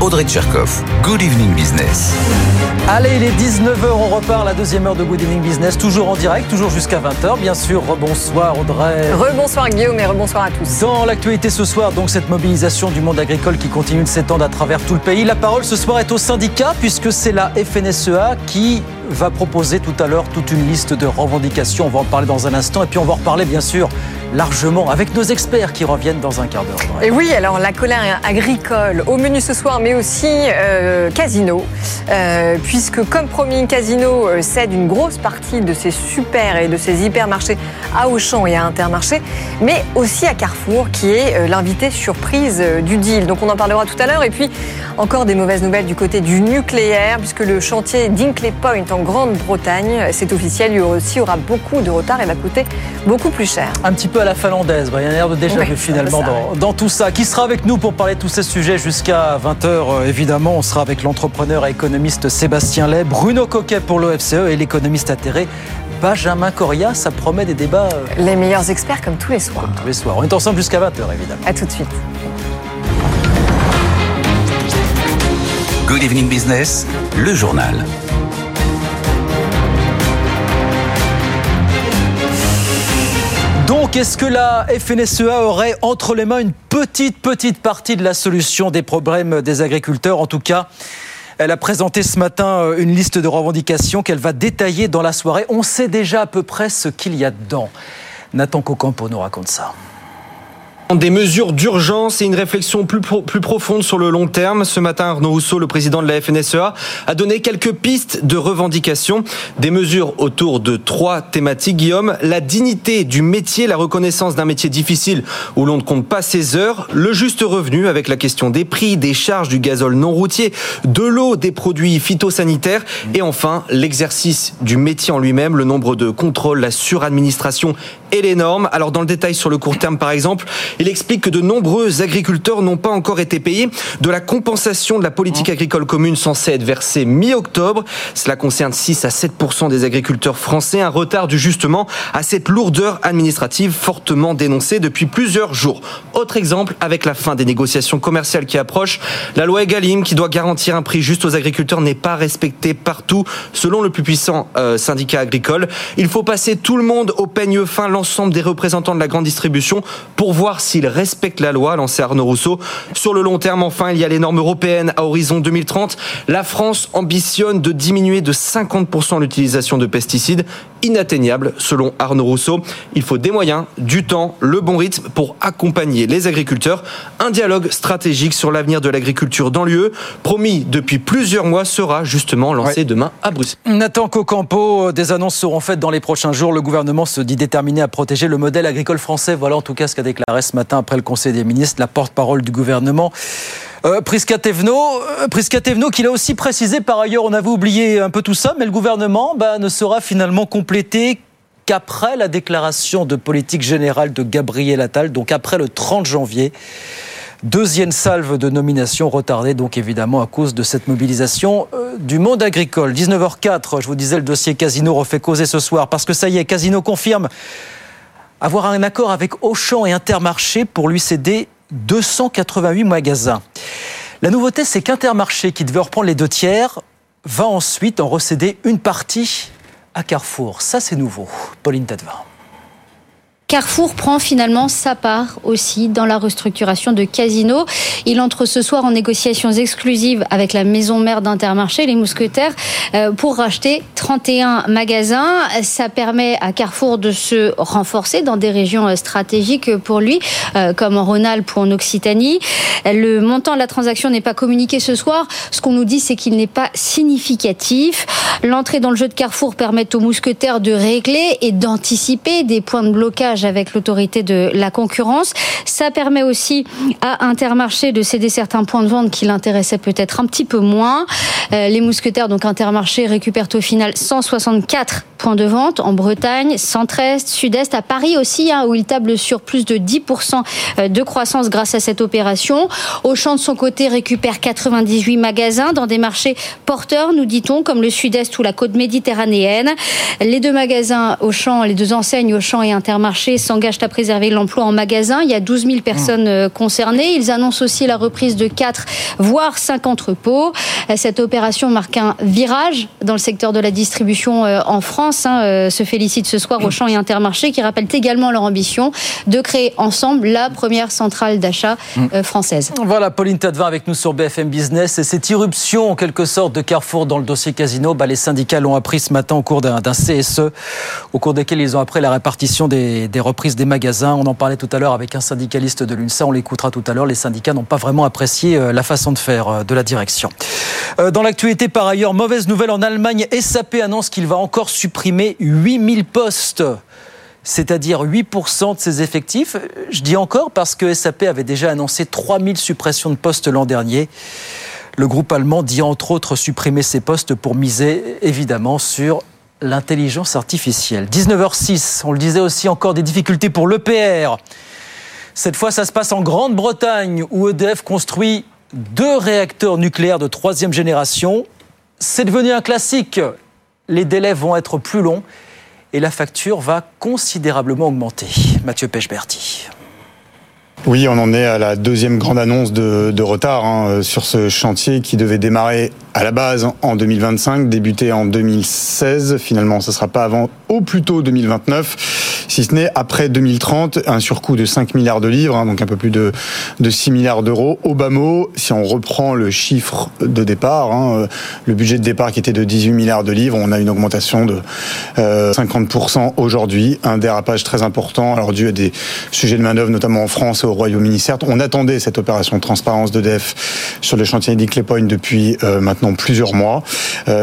Audrey Tcherkov. Good evening business. Allez, il est 19h, on repart la deuxième heure de Good Evening Business, toujours en direct, toujours jusqu'à 20h. Bien sûr, rebonsoir Audrey. Rebonsoir Guillaume et rebonsoir à tous. Dans l'actualité ce soir, donc cette mobilisation du monde agricole qui continue de s'étendre à travers tout le pays. La parole ce soir est au syndicat puisque c'est la FNSEA qui va proposer tout à l'heure toute une liste de revendications. On va en parler dans un instant et puis on va en reparler bien sûr largement avec nos experts qui reviennent dans un quart d'heure. Et oui, alors la colère agricole au menu ce soir, mais aussi euh, Casino, euh, puisque comme promis, Casino euh, cède une grosse partie de ses super et de ses hypermarchés à Auchan et à Intermarché, mais aussi à Carrefour, qui est euh, l'invité surprise du deal. Donc on en parlera tout à l'heure. Et puis encore des mauvaises nouvelles du côté du nucléaire, puisque le chantier d'Inkley Point en Grande-Bretagne, c'est officiel, lui aussi aura beaucoup de retard et va coûter beaucoup plus cher. Un petit peu à la finlandaise, il y a un air de déjà Oui, vu finalement ça, dans, dans tout ça. Qui sera avec nous pour parler de tous ces sujets jusqu'à 20h euh, Évidemment, on sera avec l'entrepreneur et économiste Sébastien Lay, Bruno Coquet pour l'OFCE et l'économiste atterré Benjamin Coria. Ça promet des débats euh, Les meilleurs experts comme tous les soirs. tous les soirs. On est ensemble jusqu'à 20h évidemment. À tout de suite. Good evening business, le journal. Donc, est-ce que la FNSEA aurait entre les mains une petite, petite partie de la solution des problèmes des agriculteurs? En tout cas, elle a présenté ce matin euh, une liste de revendications qu'elle va détailler dans la soirée. On sait déjà à peu près ce qu'il y a dedans. Nathan Cocampo nous raconte ça. Des mesures d'urgence et une réflexion plus, pro- plus profonde sur le long terme. Ce matin, Arnaud Rousseau, le président de la FNSEA, a donné quelques pistes de revendication. Des mesures autour de trois thématiques, Guillaume. La dignité du métier, la reconnaissance d'un métier difficile où l'on ne compte pas ses heures. Le juste revenu avec la question des prix, des charges du gazole non routier, de l'eau, des produits phytosanitaires. Et enfin, l'exercice du métier en lui-même, le nombre de contrôles, la suradministration et les normes. Alors, dans le détail sur le court terme, par exemple, il explique que de nombreux agriculteurs n'ont pas encore été payés de la compensation de la politique agricole commune censée être versée mi-octobre. Cela concerne 6 à 7% des agriculteurs français. Un retard dû justement à cette lourdeur administrative fortement dénoncée depuis plusieurs jours. Autre exemple avec la fin des négociations commerciales qui approchent. La loi Egalim qui doit garantir un prix juste aux agriculteurs n'est pas respectée partout selon le plus puissant euh, syndicat agricole. Il faut passer tout le monde au peigne fin, l'ensemble des représentants de la grande distribution pour voir s'ils respectent la loi, lancé Arnaud Rousseau. Sur le long terme, enfin, il y a les normes européennes à horizon 2030. La France ambitionne de diminuer de 50% l'utilisation de pesticides, inatteignable selon Arnaud Rousseau. Il faut des moyens, du temps, le bon rythme pour accompagner les agriculteurs. Un dialogue stratégique sur l'avenir de l'agriculture dans l'UE, promis depuis plusieurs mois, sera justement lancé demain à Bruxelles. Nathan Cocampo, euh, des annonces seront faites dans les prochains jours. Le gouvernement se dit déterminé à protéger le modèle agricole français. Voilà en tout cas ce qu'a déclaré ce matin après le Conseil des ministres la porte-parole du gouvernement. Euh, Prisca euh, qui l'a aussi précisé par ailleurs, on avait oublié un peu tout ça, mais le gouvernement bah, ne sera finalement complété qu'après la déclaration de politique générale de Gabriel Attal, donc après le 30 janvier. Deuxième salve de nomination retardée, donc évidemment à cause de cette mobilisation euh, du monde agricole. 19h04, je vous disais, le dossier Casino refait causer ce soir, parce que ça y est, Casino confirme avoir un accord avec Auchan et Intermarché pour lui céder 288 magasins. La nouveauté, c'est qu'Intermarché, qui devait reprendre les deux tiers, va ensuite en recéder une partie à Carrefour. Ça, c'est nouveau. Pauline Tadevin. Carrefour prend finalement sa part aussi dans la restructuration de Casino. Il entre ce soir en négociations exclusives avec la maison mère d'Intermarché, les Mousquetaires, euh, pour racheter 31 magasins. Ça permet à Carrefour de se renforcer dans des régions euh, stratégiques pour lui, euh, comme en Rhône-Alpes ou en Occitanie. Le montant de la transaction n'est pas communiqué ce soir. Ce qu'on nous dit, c'est qu'il n'est pas significatif. L'entrée dans le jeu de Carrefour permet aux Mousquetaires de régler et d'anticiper des points de blocage avec l'autorité de la concurrence. Ça permet aussi à Intermarché de céder certains points de vente qui l'intéressaient peut-être un petit peu moins. les mousquetaires, donc Intermarché, récupèrent au final 164 points de vente en Bretagne, centre-est, sud-est, à Paris aussi, hein, où il table sur plus de 10% de croissance grâce à cette opération. Auchan, de son côté, récupère 98 magasins dans des marchés porteurs, nous dit-on, comme le sud-est ou la côte méditerranéenne. Les deux magasins Auchan, les deux enseignes Auchan et Intermarché s'engagent à préserver l'emploi en magasin. Il y a 12 000 personnes euh, concernées. Ils annoncent aussi la reprise de 4, voire 5 entrepôts. Cette opération marque un virage dans le secteur de la distribution euh, en France. Hein, euh, se félicite ce soir Auchan et Intermarché qui rappellent également leur ambition de créer ensemble la première centrale d'achat française. Voilà, Pauline Tadevin avec nous sur BFM Business. Et cette irruption, en quelque sorte, de Carrefour dans le dossier casino, bah, les syndicats l'ont appris ce matin au cours d'un CSE, au cours desquels ils ont appris la répartition des, reprises des magasins. On en parlait tout à l'heure avec un syndicaliste de l'UNSA, on l'écoutera tout à l'heure. Les syndicats n'ont pas vraiment apprécié euh, la façon de faire euh, de la direction. Euh, dans l'actualité, par ailleurs, mauvaise nouvelle en Allemagne, SAP annonce qu'il va encore supprimer 8000 postes c'est-à-dire 8% de ses effectifs. Je dis encore parce que SAP avait déjà annoncé 3000 suppressions de postes l'an dernier. Le groupe allemand dit entre autres supprimer ses postes pour miser évidemment sur l'intelligence artificielle. 19h06, on le disait aussi encore des difficultés pour l'EPR. Cette fois, ça se passe en Grande-Bretagne où EDF construit deux réacteurs nucléaires de troisième génération. C'est devenu un classique. Les délais vont être plus longs et la facture va considérablement augmenter. Mathieu Pechberti. Oui, on en est à la deuxième grande annonce de, retard hein, sur ce chantier qui devait démarrer à la base en 2025, débuter en 2016. Finalement, ce ne sera pas avant au plus tôt 2029, si ce n'est après 2030, un surcoût de 5 milliards de livres, hein, donc un peu plus de, de 6 milliards d'euros. Mot, si on reprend le chiffre de départ, hein, euh, le budget de départ qui était de 18 milliards de livres, on a une augmentation de 50% euh, aujourd'hui, un dérapage très important, alors dû à des sujets de main-d'œuvre, notamment en France et au Royaume-Uni. Certes, on attendait cette opération de transparence d'EDF sur le chantier depuis euh, maintenant plusieurs mois.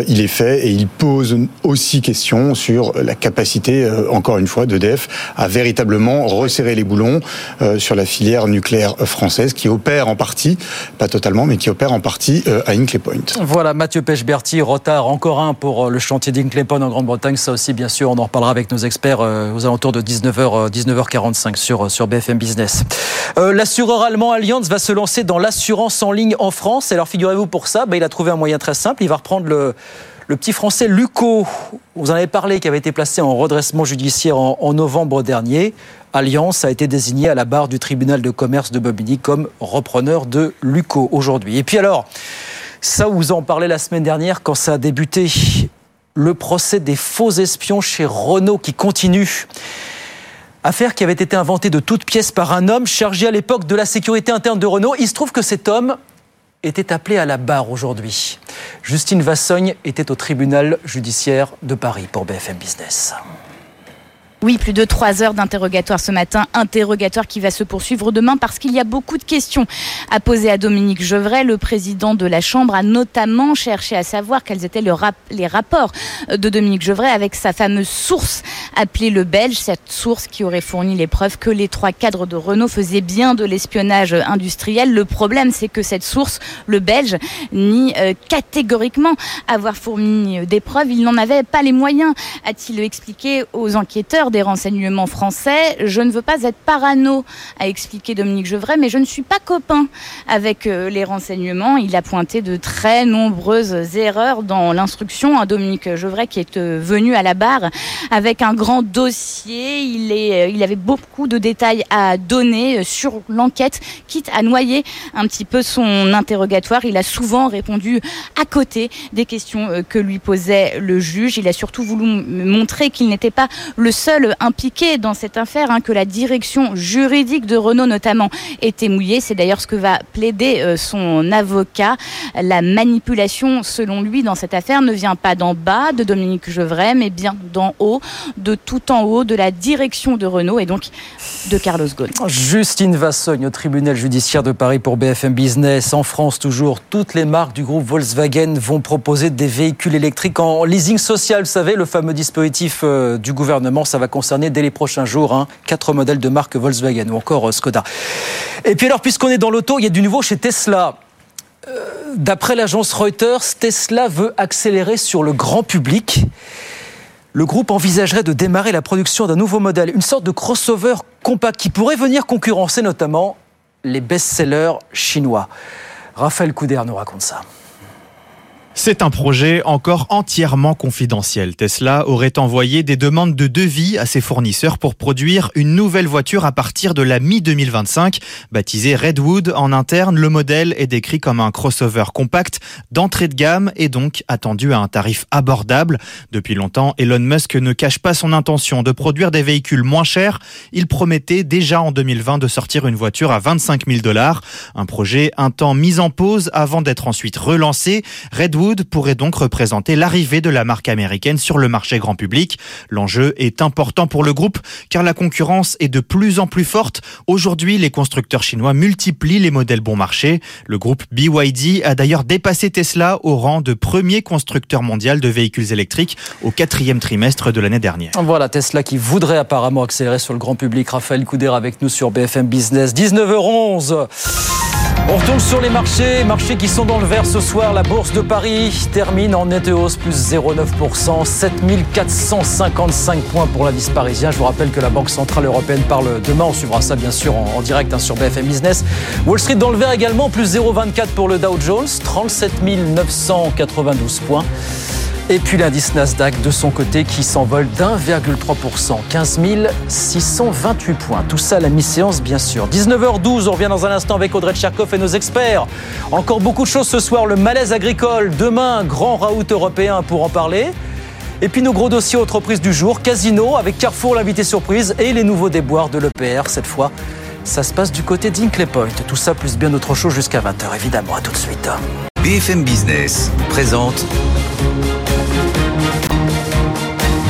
Il est fait et il pose aussi question sur la capacité, encore une fois, d'EDF à véritablement resserrer les boulons euh, sur la filière nucléaire française qui opère en partie, pas totalement, mais qui opère en partie à Hinkley Point. Voilà, Mathieu Pechberti, retard encore un pour le chantier d'Hinkley Point en Grande-Bretagne. Ça aussi, bien sûr, on en reparlera avec nos experts aux alentours de 19h, 19h45 sur, sur BFM Business. L'assureur allemand Allianz va se lancer dans l'assurance en ligne en France. Alors, figurez-vous pour ça, bah, il a trouvé un moyen très simple. Il va reprendre le, petit français Luco, vous en avez parlé, qui avait été placé en redressement judiciaire en, novembre dernier. Alliance a été désigné à la barre du tribunal de commerce de Bobigny comme repreneur de Luco aujourd'hui. Et puis alors, ça vous en parlez la semaine dernière quand ça a débuté, le procès des faux espions chez Renault qui continue. Affaire qui avait été inventée de toutes pièces par un homme chargé à l'époque de la sécurité interne de Renault. Il se trouve que cet homme était appelé à la barre aujourd'hui. Justine Vassogne était au tribunal judiciaire de Paris pour BFM Business. Oui, plus de trois heures d'interrogatoire ce matin, interrogatoire qui va se poursuivre demain parce qu'il y a beaucoup de questions à poser à Dominique Gevray. Le président de la Chambre a notamment cherché à savoir quels étaient les rapports de Dominique Gevray avec sa fameuse source appelée le Belge, cette source qui aurait fourni les preuves que les trois cadres de Renault faisaient bien de l'espionnage industriel. Le problème, c'est que cette source, le Belge, nie euh, catégoriquement avoir fourni des preuves. Il n'en avait pas les moyens, a-t-il expliqué aux enquêteurs des renseignements français. Je ne veux pas être parano, a expliqué Dominique Gevray, mais je ne suis pas copain avec euh, les renseignements. Il a pointé de très nombreuses erreurs dans l'instruction. à Dominique Gevray qui est euh, venu à la barre avec un grand dossier. Il, euh, il avait beaucoup de détails à donner sur l'enquête, quitte à noyer un petit peu son interrogatoire. Il a souvent répondu à côté des questions que lui posait le juge. Il a surtout voulu montrer qu'il n'était pas le seul impliqué dans cette affaire, hein, que la direction juridique de Renault notamment était mouillée. C'est d'ailleurs ce que va plaider euh, son avocat. La manipulation, selon lui, dans cette affaire ne vient pas d'en bas de Dominique Gevray, mais bien d'en haut, de tout en haut, de la direction de Renault et donc de Carlos Ghosn. Justine Vassogne au tribunal judiciaire de Paris pour BFM Business. En France, toujours, toutes les marques du groupe Volkswagen vont proposer des véhicules électriques en leasing social. Vous savez, le fameux dispositif euh, du gouvernement, ça va concerner dès les prochains jours hein, quatre modèles de marque Volkswagen ou encore euh, Skoda. Et puis alors, puisqu'on est dans l'auto, il y a du nouveau chez Tesla. Euh, d'après l'agence Reuters, Tesla veut accélérer sur le grand public. Le groupe envisagerait de démarrer la production d'un nouveau modèle, une sorte de crossover compact qui pourrait venir concurrencer notamment les best-sellers chinois. Raphaël Couder nous raconte ça. C'est un projet encore entièrement confidentiel. Tesla aurait envoyé des demandes de devis à ses fournisseurs pour produire une nouvelle voiture à partir de la mi-2025. Baptisé Redwood en interne, le modèle est décrit comme un crossover compact d'entrée de gamme et donc attendu à un tarif abordable. Depuis longtemps, Elon Musk ne cache pas son intention de produire des véhicules moins chers. Il promettait déjà en 2020 de sortir une voiture à 25 000 dollars. Un projet un temps mis en pause avant d'être ensuite relancé. Pourrait donc représenter l'arrivée de la marque américaine sur le marché grand public. L'enjeu est important pour le groupe car la concurrence est de plus en plus forte. Aujourd'hui, les constructeurs chinois multiplient les modèles bon marché. Le groupe BYD a d'ailleurs dépassé Tesla au rang de premier constructeur mondial de véhicules électriques au quatrième trimestre de l'année dernière. Voilà Tesla qui voudrait apparemment accélérer sur le grand public. Raphaël Couder avec nous sur BFM Business. 19h11. On retourne sur les marchés, marchés qui sont dans le vert ce soir. La bourse de Paris termine en nette hausse, plus 0,9%, 7455 points pour l'indice parisien. Je vous rappelle que la Banque Centrale Européenne parle demain. On suivra ça bien sûr en, direct hein, sur BFM Business. Wall Street dans le vert également, plus 0,24 pour le Dow Jones, 37 992 points. Et puis l'indice Nasdaq de son côté qui s'envole d'1,3%, 15 628 points. Tout ça à la mi-séance bien sûr. 19h12, on revient dans un instant avec Audrey Tcherkov et nos experts. Encore beaucoup de choses ce soir, le malaise agricole. Demain, grand raout européen pour en parler. Et puis nos gros dossiers entreprises du jour, Casino avec Carrefour l'invité surprise et les nouveaux déboires de l'EPR cette fois. Ça se passe du côté d'Inclay Point. Tout ça plus bien autre chose jusqu'à 20h évidemment. À tout de suite. BFM Business présente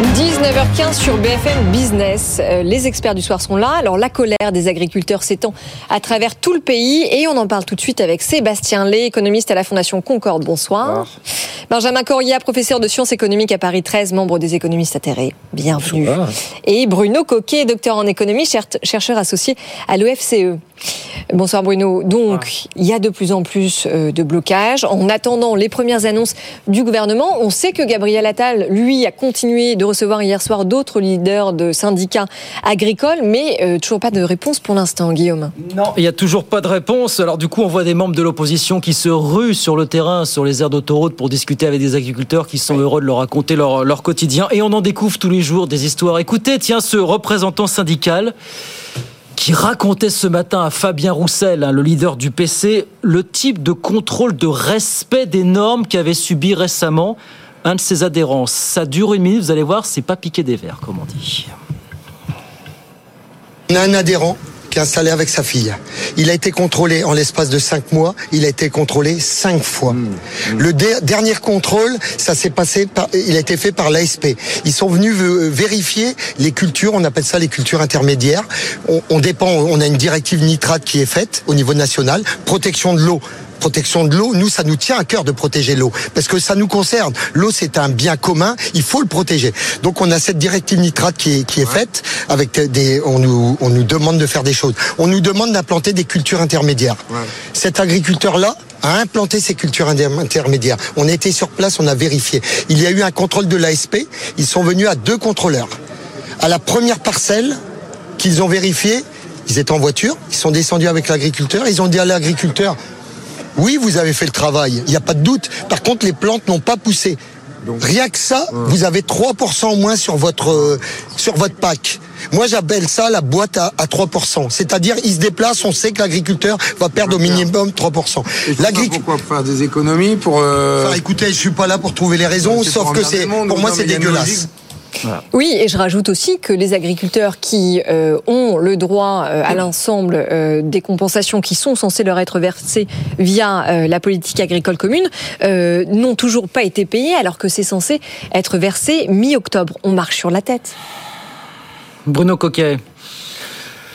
19h15 sur BFM Business. Euh, les experts du soir sont là. Alors la colère des agriculteurs s'étend à travers tout le pays et on en parle tout de suite avec Sébastien Lé, économiste à la Fondation Concorde. Bonsoir. Benjamin Coria, professeur de sciences économiques à Paris 13, membre des économistes atterrés. Bienvenue. Et Bruno Coquet, docteur en économie, chercheur associé à l'OFCE. Bonsoir Bruno. Donc, il y a de plus en plus euh, de blocages. En attendant les premières annonces du gouvernement, on sait que Gabriel Attal, lui, a continué de recevoir hier soir d'autres leaders de syndicats agricoles, mais euh, toujours pas de réponse pour l'instant, Guillaume. Non, il n'y a toujours pas de réponse. Alors du coup, on voit des membres de l'opposition qui se ruent sur le terrain, sur les aires d'autoroute pour discuter avec des agriculteurs qui sont heureux de leur raconter leur, leur quotidien. Et on en découvre tous les jours des histoires. Écoutez, tiens, ce représentant syndical qui racontait ce matin à Fabien Roussel, hein, le leader du PC, le type de contrôle de respect des normes qu'avait subi récemment un de ses adhérents. Ça dure une minute, vous allez voir, c'est pas piqué des verres, comme on dit. On a un adhérent qui est installé avec sa fille. Il a été contrôlé en l'espace de cinq mois. Il a été contrôlé cinq fois. Mmh. Le dernier contrôle, ça s'est passé par, il a été fait par l'ASP. Ils sont venus vérifier les cultures. On appelle ça les cultures intermédiaires. On, on dépend, on a une directive nitrate qui est faite au niveau national. Protection de l'eau protection de l'eau, nous, ça nous tient à cœur de protéger l'eau, parce que ça nous concerne. L'eau, c'est un bien commun, il faut le protéger. Donc, on a cette directive nitrate qui est, qui est faite, avec des, on nous, on nous demande de faire des choses. On nous demande d'implanter des cultures intermédiaires. Cet agriculteur-là, a implanté ces cultures intermédiaires. On était sur place, on a vérifié. Il y a eu un contrôle de l'ASP. Ils sont venus à deux contrôleurs. À la première parcelle qu'ils ont vérifiée, ils étaient en voiture, ils sont descendus avec l'agriculteur, ils ont dit à l'agriculteur, oui, vous avez fait le travail, il n'y a pas de doute. Par contre, les plantes n'ont pas poussé. Rien que ça, vous avez 3% en moins sur votre, euh, sur votre pack. Moi, j'appelle ça la boîte à, 3%. C'est-à-dire, il se déplace, on sait que l'agriculteur va perdre au minimum 3%. L'agriculture. Pourquoi faire des économies pour. Euh... écoutez, je suis pas là pour trouver les raisons, sauf que c'est, pour moi, c'est dégueulasse. Oui, et je rajoute aussi que les agriculteurs qui euh, ont le droit euh, à l'ensemble euh, des compensations qui sont censées leur être versées via la politique agricole commune n'ont toujours pas été payés alors que c'est censé être versé mi-octobre. On marche sur la tête. Bruno Coquet.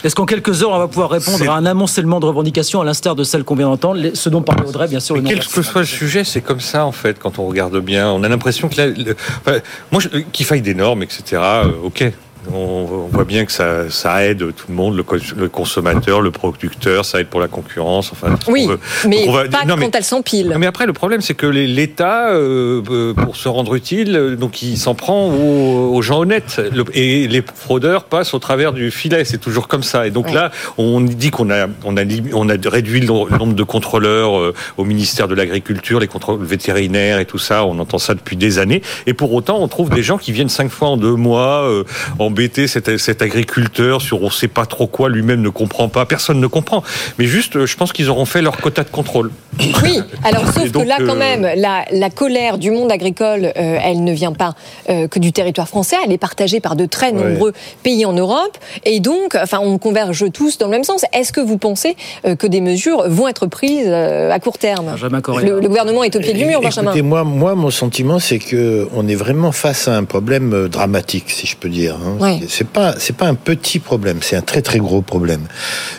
Est-ce qu'en quelques heures, on va pouvoir répondre à un amoncellement de revendications, à l'instar de celles qu'on vient d'entendre, ce dont parlait Audrey, bien sûr. le nom Quel que soit le sujet, c'est comme ça en fait quand on regarde bien. On a l'impression que là, le- enfin, moi, je- qu'il faille des normes, etc. euh, ok. On, voit bien que ça, ça aide tout le monde, le, co- le consommateur, le producteur, ça aide pour la concurrence. Enfin, Oui, veut. mais va- pas non, mais- quand elles s'empilent. mais après, le problème, c'est que l'État, euh, euh, pour se rendre utile, euh, donc il s'en prend aux, aux gens honnêtes. Le- et les fraudeurs passent au travers du filet. C'est toujours comme ça. Et donc Ouais. là, on dit qu'on a, on a, on a réduit le no- le nombre de contrôleurs euh, au ministère de l'Agriculture, les contrôles vétérinaires et tout ça. On entend ça depuis des années. Et pour autant, on trouve des gens qui viennent cinq fois en deux mois euh, embêter cet, cet agriculteur sur on sait pas trop quoi, lui-même ne comprend pas. Personne ne comprend. Mais juste, euh, je pense qu'ils auront fait leur quota de contrôle. Oui, alors sauf donc, que là, quand euh, même, la, la colère du monde agricole, euh, elle ne vient pas euh, que du territoire français, elle est partagée par de très nombreux pays en Europe, et donc, enfin, on converge tous dans le même sens. Est-ce que vous pensez euh, que des mesures vont être prises euh, à court terme? Le, le gouvernement est au pied du mur, Benjamin. Écoutez, moi, moi, mon sentiment, c'est que on est vraiment face à un problème dramatique, si je peux dire. hein. Ouais. C'est pas, c'est pas un petit problème, c'est un très très gros problème.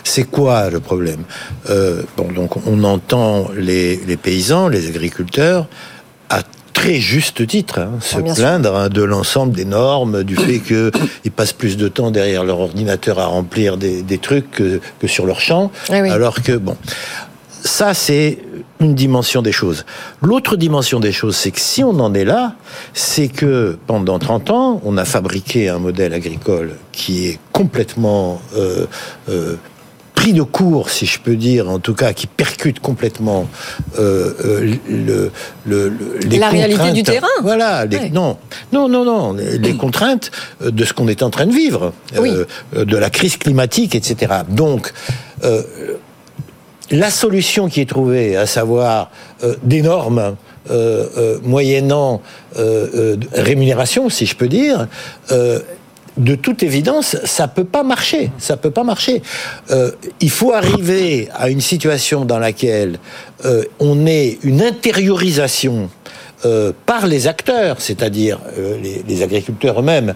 C'est quoi le problème? Euh, Bon, donc on entend les, les paysans, les agriculteurs, à très juste titre, hein, se Ah, bien plaindre hein, de l'ensemble des normes, du fait qu'ils passent plus de temps derrière leur ordinateur à remplir des, des trucs que, que sur leur champ, Oui, oui. alors que bon. Ça, c'est une dimension des choses. L'autre dimension des choses, c'est que si on en est là, c'est que pendant 30 ans, on a fabriqué un modèle agricole qui est complètement euh, euh, pris de court, si je peux dire, en tout cas, qui percute complètement euh, euh, le, le, le- les La réalité du terrain. Voilà. les- Ouais. Non, non, non, non. Les, les contraintes de ce qu'on est en train de vivre, euh, Oui. euh, de la crise climatique, etc. Donc, la solution qui est trouvée, à savoir euh, des normes euh, euh, moyennant euh, euh, rémunération, si je peux dire, de toute évidence, ça peut pas marcher. Ça peut pas marcher. Il faut arriver à une situation dans laquelle on ait une intériorisation par les acteurs, c'est-à-dire les, les agriculteurs eux-mêmes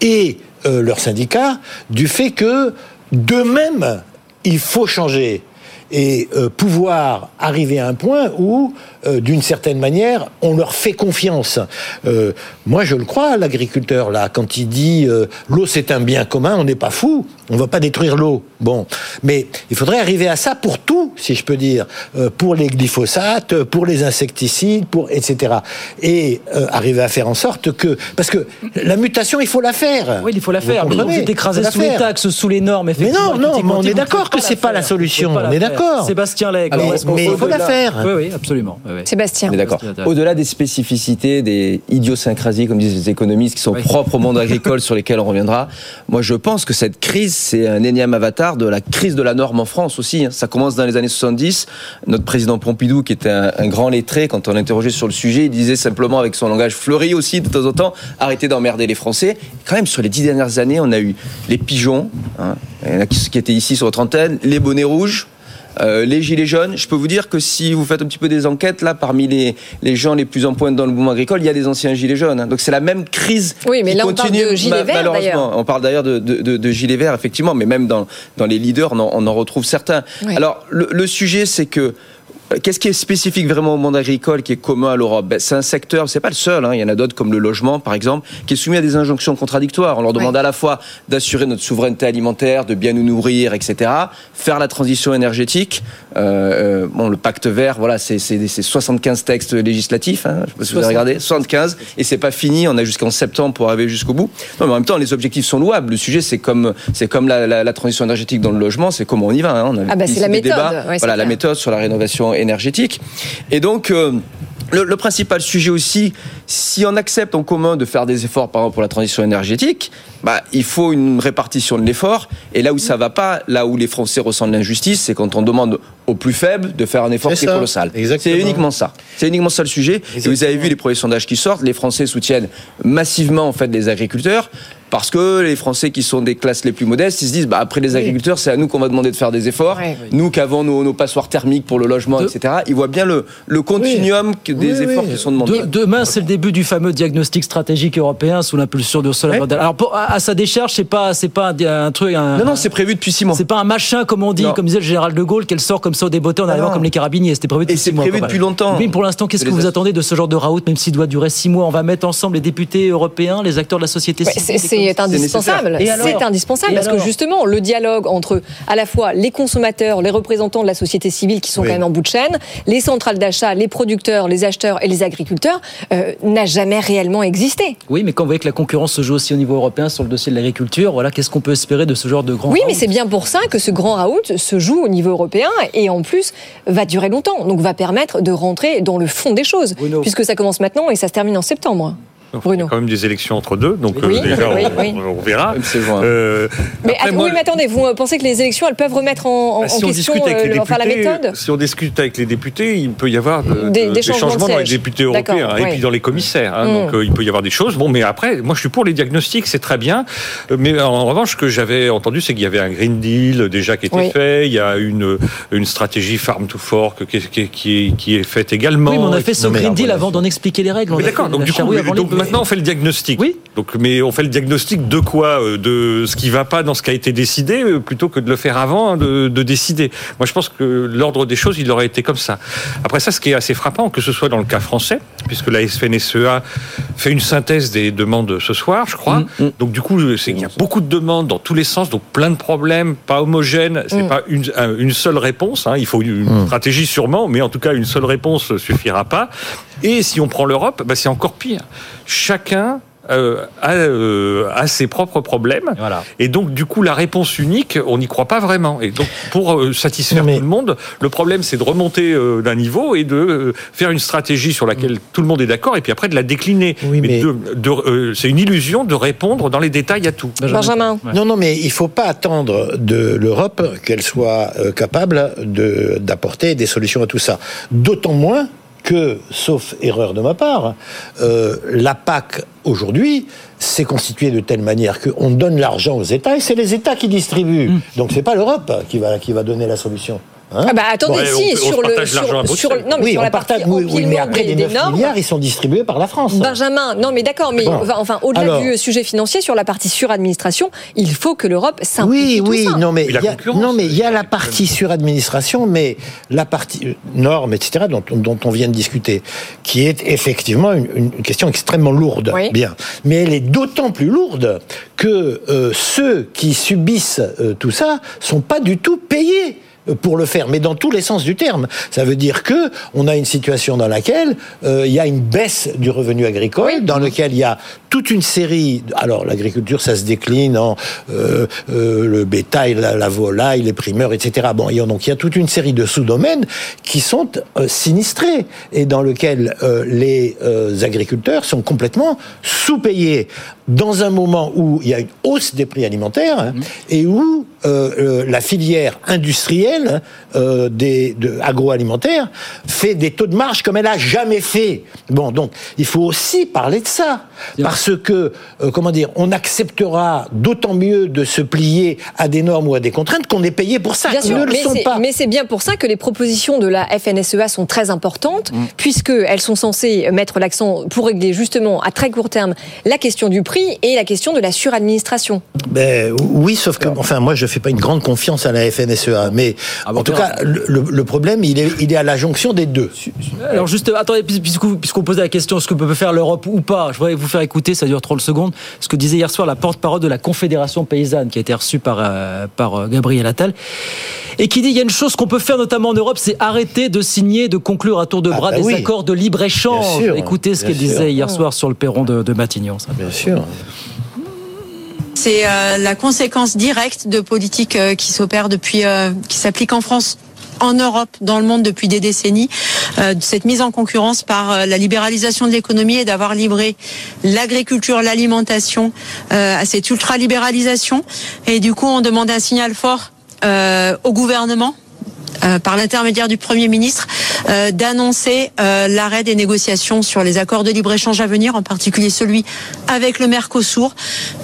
et leurs syndicats, du fait que d'eux-mêmes, il faut changer et euh, pouvoir arriver à un point où, euh, d'une certaine manière, on leur fait confiance. Euh, moi, je le crois, l'agriculteur, là, quand il dit l'eau c'est un bien commun, on n'est pas fou, on va pas détruire l'eau. Bon, mais il faudrait arriver à ça pour tout, si je peux dire, Euh, pour les glyphosates, pour les insecticides, pour etc. Et euh, arriver à faire en sorte que, parce que la mutation, il faut la faire. Oui, il faut la Vous faire. Mais êtes écrasé sous les taxes, sous les normes, Mais effectivement. non, non, est mais on est d'accord que c'est pas la solution, on est d'accord. Sébastien Legge. Mais- mais il faut la faire. Oui, oui, absolument. Oui, oui. Sébastien. On est d'accord. Au-delà des spécificités, des idiosyncrasies, comme disent les économistes, qui sont Oui. propres au monde agricole sur lesquels on reviendra, moi je pense que cette crise, c'est un énième avatar de la crise de la norme en France aussi. hein. Ça commence dans les années 70. Notre président Pompidou, qui était un, grand lettré, quand on l'interrogeait sur le sujet, il disait simplement avec son langage fleuri aussi de temps en temps, arrêtez d'emmerder les Français. Quand même, sur les dix dernières années, on a eu les pigeons, hein, qui étaient ici sur votre antenne, les bonnets rouges, euh, les gilets jaunes, je peux vous dire que si vous faites un petit peu des enquêtes, là, parmi les, les gens les plus en pointe dans le mouvement agricole, il y a des anciens gilets jaunes. hein. Donc c'est la même crise Oui, mais qui là, on parle continue, de gilets verts, malheureusement. On parle d'ailleurs de, de, de- de gilets verts, effectivement, mais même dans, dans les leaders, on en, on en retrouve certains. Oui. Alors, le, le sujet, c'est que Qu'est-ce qui est spécifique vraiment au monde agricole, qui est commun à l'Europe? Ben, C'est un secteur, c'est pas le seul, hein, il y en a d'autres comme le logement par exemple, qui est soumis à des injonctions contradictoires. On leur demande Ouais. à la fois d'assurer notre souveraineté alimentaire, de bien nous nourrir, etc., faire la transition énergétique. Euh, euh, bon, le pacte vert, voilà, c'est c'est- c'est 75 textes législatifs, hein, je sais pas si vous avez regardé, 75, et c'est pas fini, on a jusqu'en septembre pour arriver jusqu'au bout. Non, mais en même temps, les objectifs sont louables. Le sujet, c'est comme, c'est comme la, la- la transition énergétique dans le logement, c'est comment on y va. hein. On a Ah bah, c'est la méthode, débats. ouais, c'est voilà, la méthode sur la rénovation énergétique. Et donc, euh, le, le principal sujet aussi, si on accepte en commun de faire des efforts, par exemple, pour la transition énergétique, bah, il faut une répartition de l'effort. Et là où ça va pas, là où les Français ressentent l'injustice, c'est quand on demande aux plus faibles de faire un effort C'est qui est colossal. C'est uniquement ça. C'est uniquement ça le sujet. Et vous avez vu les premiers sondages qui sortent. Les Français soutiennent massivement en fait les agriculteurs. Parce que les Français qui sont des classes les plus modestes, ils se disent, bah, après les agriculteurs, c'est à nous qu'on va demander de faire des efforts. Ouais. Nous qui avons nos, nos passoires thermiques pour le logement, De- etc. Ils voient bien le, le continuum des efforts qui sont demandés. De- demain, c'est le début du fameux diagnostic stratégique européen sous l'impulsion d'Ursula von der Leyen. Alors, pour- à, à sa décharge, c'est pas, c'est pas un, un truc. Un, Non, non, c'est prévu depuis six mois. c'est pas un machin, comme on dit, Non. comme disait le général de Gaulle, qu'elle sort comme ça au débeauté en arrivant non. comme les carabiniers. C'était prévu depuis Et c'est six mois, prévu quand même. depuis longtemps. Oui, pour l'instant, qu'est-ce que vous attendez de ce genre de raout, même s'il doit durer six mois? On va mettre ensemble les députés européens, les acteurs de la société civile. C'est- indispensable. C'est indispensable parce que justement, le dialogue entre à la fois les consommateurs, les représentants de la société civile qui sont Oui. quand même en bout de chaîne, les centrales d'achat, les producteurs, les acheteurs et les agriculteurs euh, n'a jamais réellement existé. Oui, mais quand vous voyez que la concurrence se joue aussi au niveau européen sur le dossier de l'agriculture, voilà, qu'est-ce qu'on peut espérer de ce genre de grand Oui, mais c'est bien pour ça que ce grand raout se joue au niveau européen et en plus va durer longtemps. Donc va permettre de rentrer dans le fond des choses, Bruno. puisque ça commence maintenant et ça se termine en septembre. Il y a quand même des élections entre deux, donc euh, Oui, déjà, oui, on, oui. on verra. Euh, Mais, après, att- moi, oui, mais attendez, vous euh, pensez que les élections, elles peuvent remettre en, bah, en si on question discute avec euh, les le- enfin, la méthode si on discute avec les députés, il peut y avoir de- Des- de- des changements de dans les députés européens et puis dans les commissaires. hein. Mm. Donc euh, il peut y avoir des choses. Bon, mais après, moi je suis pour les diagnostics, c'est très bien. Mais en revanche, ce que j'avais entendu, c'est qu'il y avait un Green Deal déjà qui était Oui. fait. Il y a une une stratégie Farm to Fork qui, qui, qui, qui est faite également. Oui, mais on a fait ce Green Deal voilà. avant d'en expliquer les règles. D'accord. Donc du coup, maintenant on fait le diagnostic. Oui. Donc, mais on fait le diagnostic de quoi Euh, De ce qui va pas dans ce qui a été décidé, euh, plutôt que de le faire avant hein, de, de décider. Moi, je pense que l'ordre des choses, il aurait été comme ça. Après ça, ce qui est assez frappant, que ce soit dans le cas français, puisque la SFNSEA fait une synthèse des demandes ce soir, je crois. Mm, Donc du coup, c'est qu'il y a beaucoup de demandes dans tous les sens, donc plein de problèmes, pas homogènes. C'est Mm. pas une, un- une seule réponse. hein. Il faut une stratégie sûrement, mais en tout cas, une seule réponse suffira pas. Et si on prend l'Europe, bah, c'est encore pire. Chacun euh, a, euh, a ses propres problèmes. Voilà. Et donc, du coup, la réponse unique, on n'y croit pas vraiment. Et donc, pour euh, satisfaire mais- tout le monde, le problème, c'est de remonter euh, d'un niveau et de euh, faire une stratégie sur laquelle tout le monde est d'accord, et puis après de la décliner. Oui, mais- de- de- euh, c'est une illusion de répondre dans les détails à tout. Benjamin. Non, non, mais il faut pas attendre de l'Europe qu'elle soit euh, capable de- d'apporter des solutions à tout ça. D'autant moins que, sauf erreur de ma part, euh, la PAC aujourd'hui s'est constituée de telle manière qu'on donne l'argent aux États et c'est les États qui distribuent. Donc c'est pas l'Europe qui va, qui va donner la solution. Hein Ah bah attendez, si, on sur le sur, sur- non mais oui, sur on la partie partage, oui, oui, mais après des, les des 9 normes. milliards, ils sont distribués par la France. Benjamin, non mais d'accord, mais Bon. enfin, au-delà du sujet financier, sur la partie suradministration, il faut que l'Europe Oui, simplifie tout oui, ça. non mais il y a, non mais il y a euh, la partie suradministration, mais la partie euh, normes, etc. dont, dont on vient de discuter, qui est effectivement une, une question extrêmement lourde. Oui. Bien, mais elle est d'autant plus lourde que euh, ceux qui subissent euh, tout ça sont pas du tout payés pour le faire, mais dans tous les sens du terme. Ça veut dire que on a une situation dans laquelle euh, il y a une baisse du revenu agricole, dans lequel il y a toute une série. Alors l'agriculture, ça se décline en euh, euh, le bétail, la, la volaille, les primeurs, etc. Bon, et donc il y a toute une série de sous-domaines qui sont euh, sinistrés et dans lequel euh, les agriculteurs sont complètement sous-payés dans un moment où il y a une hausse des prix alimentaires hein, et où la filière industrielle des de, agroalimentaire fait des taux de marge comme elle a jamais fait. Bon, donc il faut aussi parler de ça parce que euh, comment dire, on acceptera d'autant mieux de se plier à des normes ou à des contraintes qu'on est payé pour ça. Bien Ils sûr, ne le mais sont c'est- pas. mais c'est bien pour ça que les propositions de la FNSEA sont très importantes, puisqu'elles sont censées mettre l'accent pour régler justement à très court terme la question du prix et la question de la suradministration. Ben, oui, sauf que, enfin, moi, je fais pas une grande confiance à la FNSEA, mais Ah bon, en tout cas, le, problème, il est, il est à la jonction des deux. Alors juste, attendez, puis- puisqu'on posait la question, ce que peut faire l'Europe ou pas, je voudrais vous faire écouter, ça dure 30 secondes, ce que disait hier soir la porte-parole de la Confédération paysanne, qui a été reçue par, euh, par euh, Gabriel Attal, et qui dit il y a une chose qu'on peut faire notamment en Europe, c'est arrêter de signer, de conclure à tour de Ah bras bah des oui. accords de libre-échange. Écoutez ce qu'elle disait hier soir sur le perron de, de Matignon. ça. Bien sûr. C'est euh, la conséquence directe de politiques euh, qui s'opèrent depuis, euh, qui s'appliquent en France. En Europe, dans le monde depuis des décennies, euh, cette mise en concurrence par euh, la libéralisation de l'économie et d'avoir livré l'agriculture, l'alimentation euh, à cette ultra-libéralisation. Et du coup, on demande un signal fort euh, au gouvernement euh, par l'intermédiaire du Premier ministre, euh, d'annoncer euh, l'arrêt des négociations sur les accords de libre-échange à venir, en particulier celui avec le Mercosur,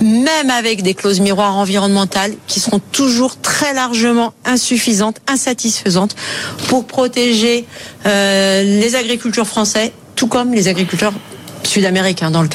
même avec des clauses miroirs environnementales qui seront toujours très largement insuffisantes, insatisfaisantes pour protéger les agriculteurs français, tout comme les agriculteurs sud-américains dans le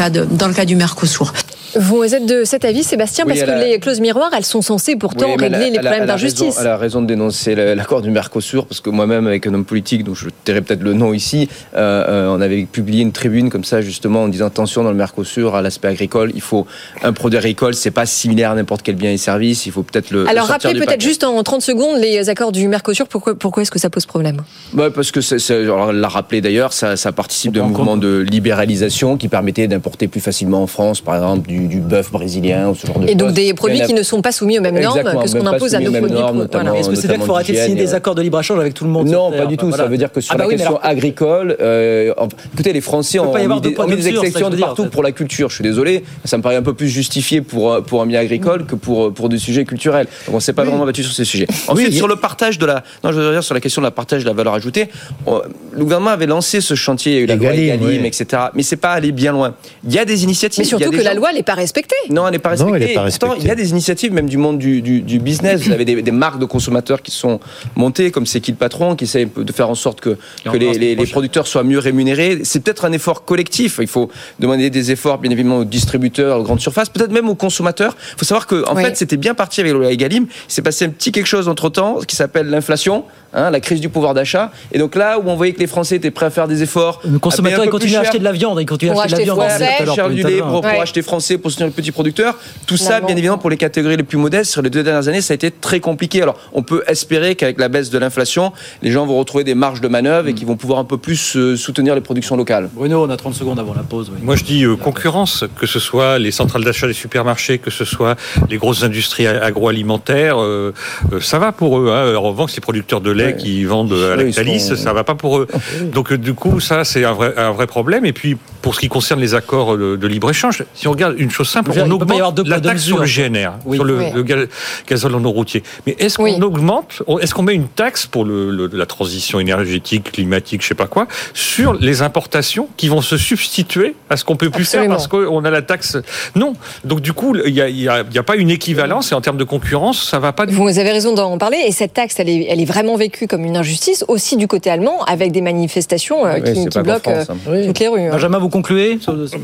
cas du Mercosur. Vous êtes de cet avis, Sébastien, Oui, parce que les clauses miroirs, elles sont censées pourtant Oui, régler les problèmes d'injustice. Elle a raison de dénoncer l'accord du Mercosur, parce que moi-même, avec un homme politique, dont je tairai peut-être le nom ici, euh, euh, on avait publié une tribune comme ça, justement, en disant attention dans le Mercosur à l'aspect agricole. Il faut un produit agricole, c'est pas similaire à n'importe quel bien et service. Il faut peut-être le. Alors le sortir rappelez peut-être juste en 30 secondes les accords du Mercosur, pourquoi, pourquoi est-ce que ça pose problème? Ouais, parce que c'est, c'est- alors, elle l'a rappelé d'ailleurs, ça, ça participe d'un mouvement de libéralisation qui permettait d'importer plus facilement en France, par exemple, du, du bœuf brésilien ou ce genre de Et donc choses. des produits qui ne sont pas soumis aux mêmes normes Exactement, que ce qu'on impose à nos produits. normes, Voilà. notamment- Est-ce que c'est-à-dire qu'il faut arrêter de signer des accords de libre-échange avec tout le monde Non, pas du tout. Ça veut dire que sur Ah bah la question alors- agricole, euh, en- écoutez, les Français ont mis des, exceptions de dire, partout pour la culture. Je suis désolé, ça me paraît un peu plus justifié pour, pour un bien agricole que pour, pour des sujets culturels. Donc on s'est pas vraiment battu sur ces sujets. Ensuite, sur le partage de la, non, je veux dire sur la question de la partage de la valeur ajoutée, on- le gouvernement avait lancé ce chantier, il y a eu la loi Egalim, etc. Mais c'est pas allé bien loin. Il y a des initiatives. Mais il y a surtout des que la loi n'est pas respectée. non, elle n'est pas Non, respectée. elle est pas Et pourtant, il y a des initiatives, même du monde du, du- du business. Vous avez des, des marques de consommateurs qui sont montées, comme C'est qui le patron, qui essayent de faire en sorte que, que les, les- les producteurs soient mieux rémunérés. C'est peut-être un effort collectif. Il faut demander des efforts, bien évidemment, aux distributeurs, aux grandes surfaces, peut-être même aux consommateurs. Il faut savoir que, en Oui. fait, c'était bien parti avec loi Egalim. Il s'est passé un petit quelque chose entre temps qui s'appelle l'inflation, hein, la crise du pouvoir d'achat. Et donc là où on voyait que les Français étaient prêts à faire des efforts, Le consommateur, à il continue à acheter de la viande, il continue à acheter de la viande. français, du les lait pour, pour acheter français, pour soutenir le petit producteur. Tout ça, bien évidemment, pour les catégories les plus modestes, sur les deux dernières années, ça a été très compliqué. Alors, on peut espérer qu'avec la baisse de l'inflation, les gens vont retrouver des marges de manœuvre et qu'ils vont pouvoir un peu plus euh, soutenir les productions locales. Bruno, on a 30 secondes avant la pause. oui. Moi, je dis euh, concurrence, que ce soit les centrales d'achat des supermarchés, que ce soit les grosses industries agroalimentaires, euh, euh, ça va pour eux. Hein. En revanche, ces producteurs de lait Qui vendent à Lactalis, sont- ça va pas pour eux. Donc, euh, du coup, ça, c'est un vrai, un vrai problème. Et puis, pour ce qui concerne les accords de, de libre-échange, si on regarde une chose simple, on augmente la taxe sur le. GNR, Oui. sur le, Oui. le ga- gazole non routier. Mais est-ce qu'on Oui. augmente, est-ce qu'on met une taxe pour le, le- la transition énergétique, climatique, je sais pas quoi, sur les importations qui vont se substituer à ce qu'on peut plus Absolument. faire parce qu'on a la taxe? Non. Donc du coup, il n'y a, y a- il y a pas une équivalence et en termes de concurrence, ça va pas du Vous avez raison d'en parler et cette taxe, elle est, elle est vraiment vécue comme une injustice aussi du côté allemand avec des manifestations euh, qui, qui bloquent France, euh, hein. toutes les rues. hein. Benjamin, vous concluez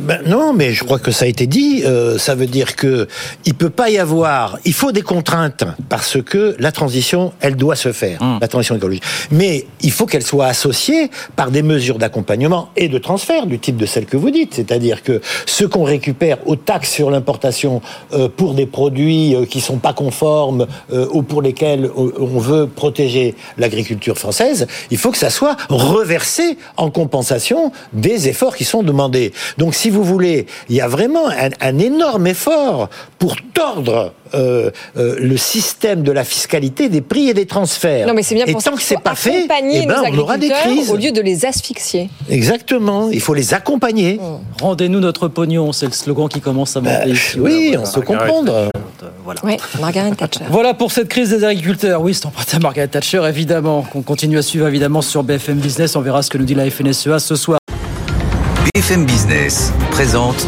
Ben non, mais je crois que ça a été dit. euh, ça veut dire que il peut pas y avoir. Il faut des contraintes parce que la transition, elle doit se faire, la transition écologique. Mais il faut qu'elle soit associée par des mesures d'accompagnement et de transfert du type de celle que vous dites, c'est-à-dire que ce qu'on récupère aux taxes sur l'importation euh, pour des produits euh, qui sont pas conformes euh, ou pour lesquels on veut protéger l'agriculture française, il faut que ça soit reversé en compensation des efforts qui sont demandés. Donc, si vous voulez, il y a vraiment un, un énorme effort pour tordre euh, euh, le système de la fiscalité des prix et des transferts. Non, mais c'est bien et pour ça tant que c'est faut pas fait, accompagner eh ben, on aura des crises. au lieu de les asphyxier. Exactement. Il faut les accompagner. Rendez-nous notre pognon, c'est le slogan qui commence à monter ici. Bah, oui, Voilà, on se comprendre. Voilà. Oui, Margaret Thatcher. Voilà pour cette crise des agriculteurs. Oui, c'est emprunté à Margaret Thatcher, évidemment. Qu'on continue à suivre, évidemment, sur BFM Business. On verra ce que nous dit la FNSEA ce soir. BFM Business présente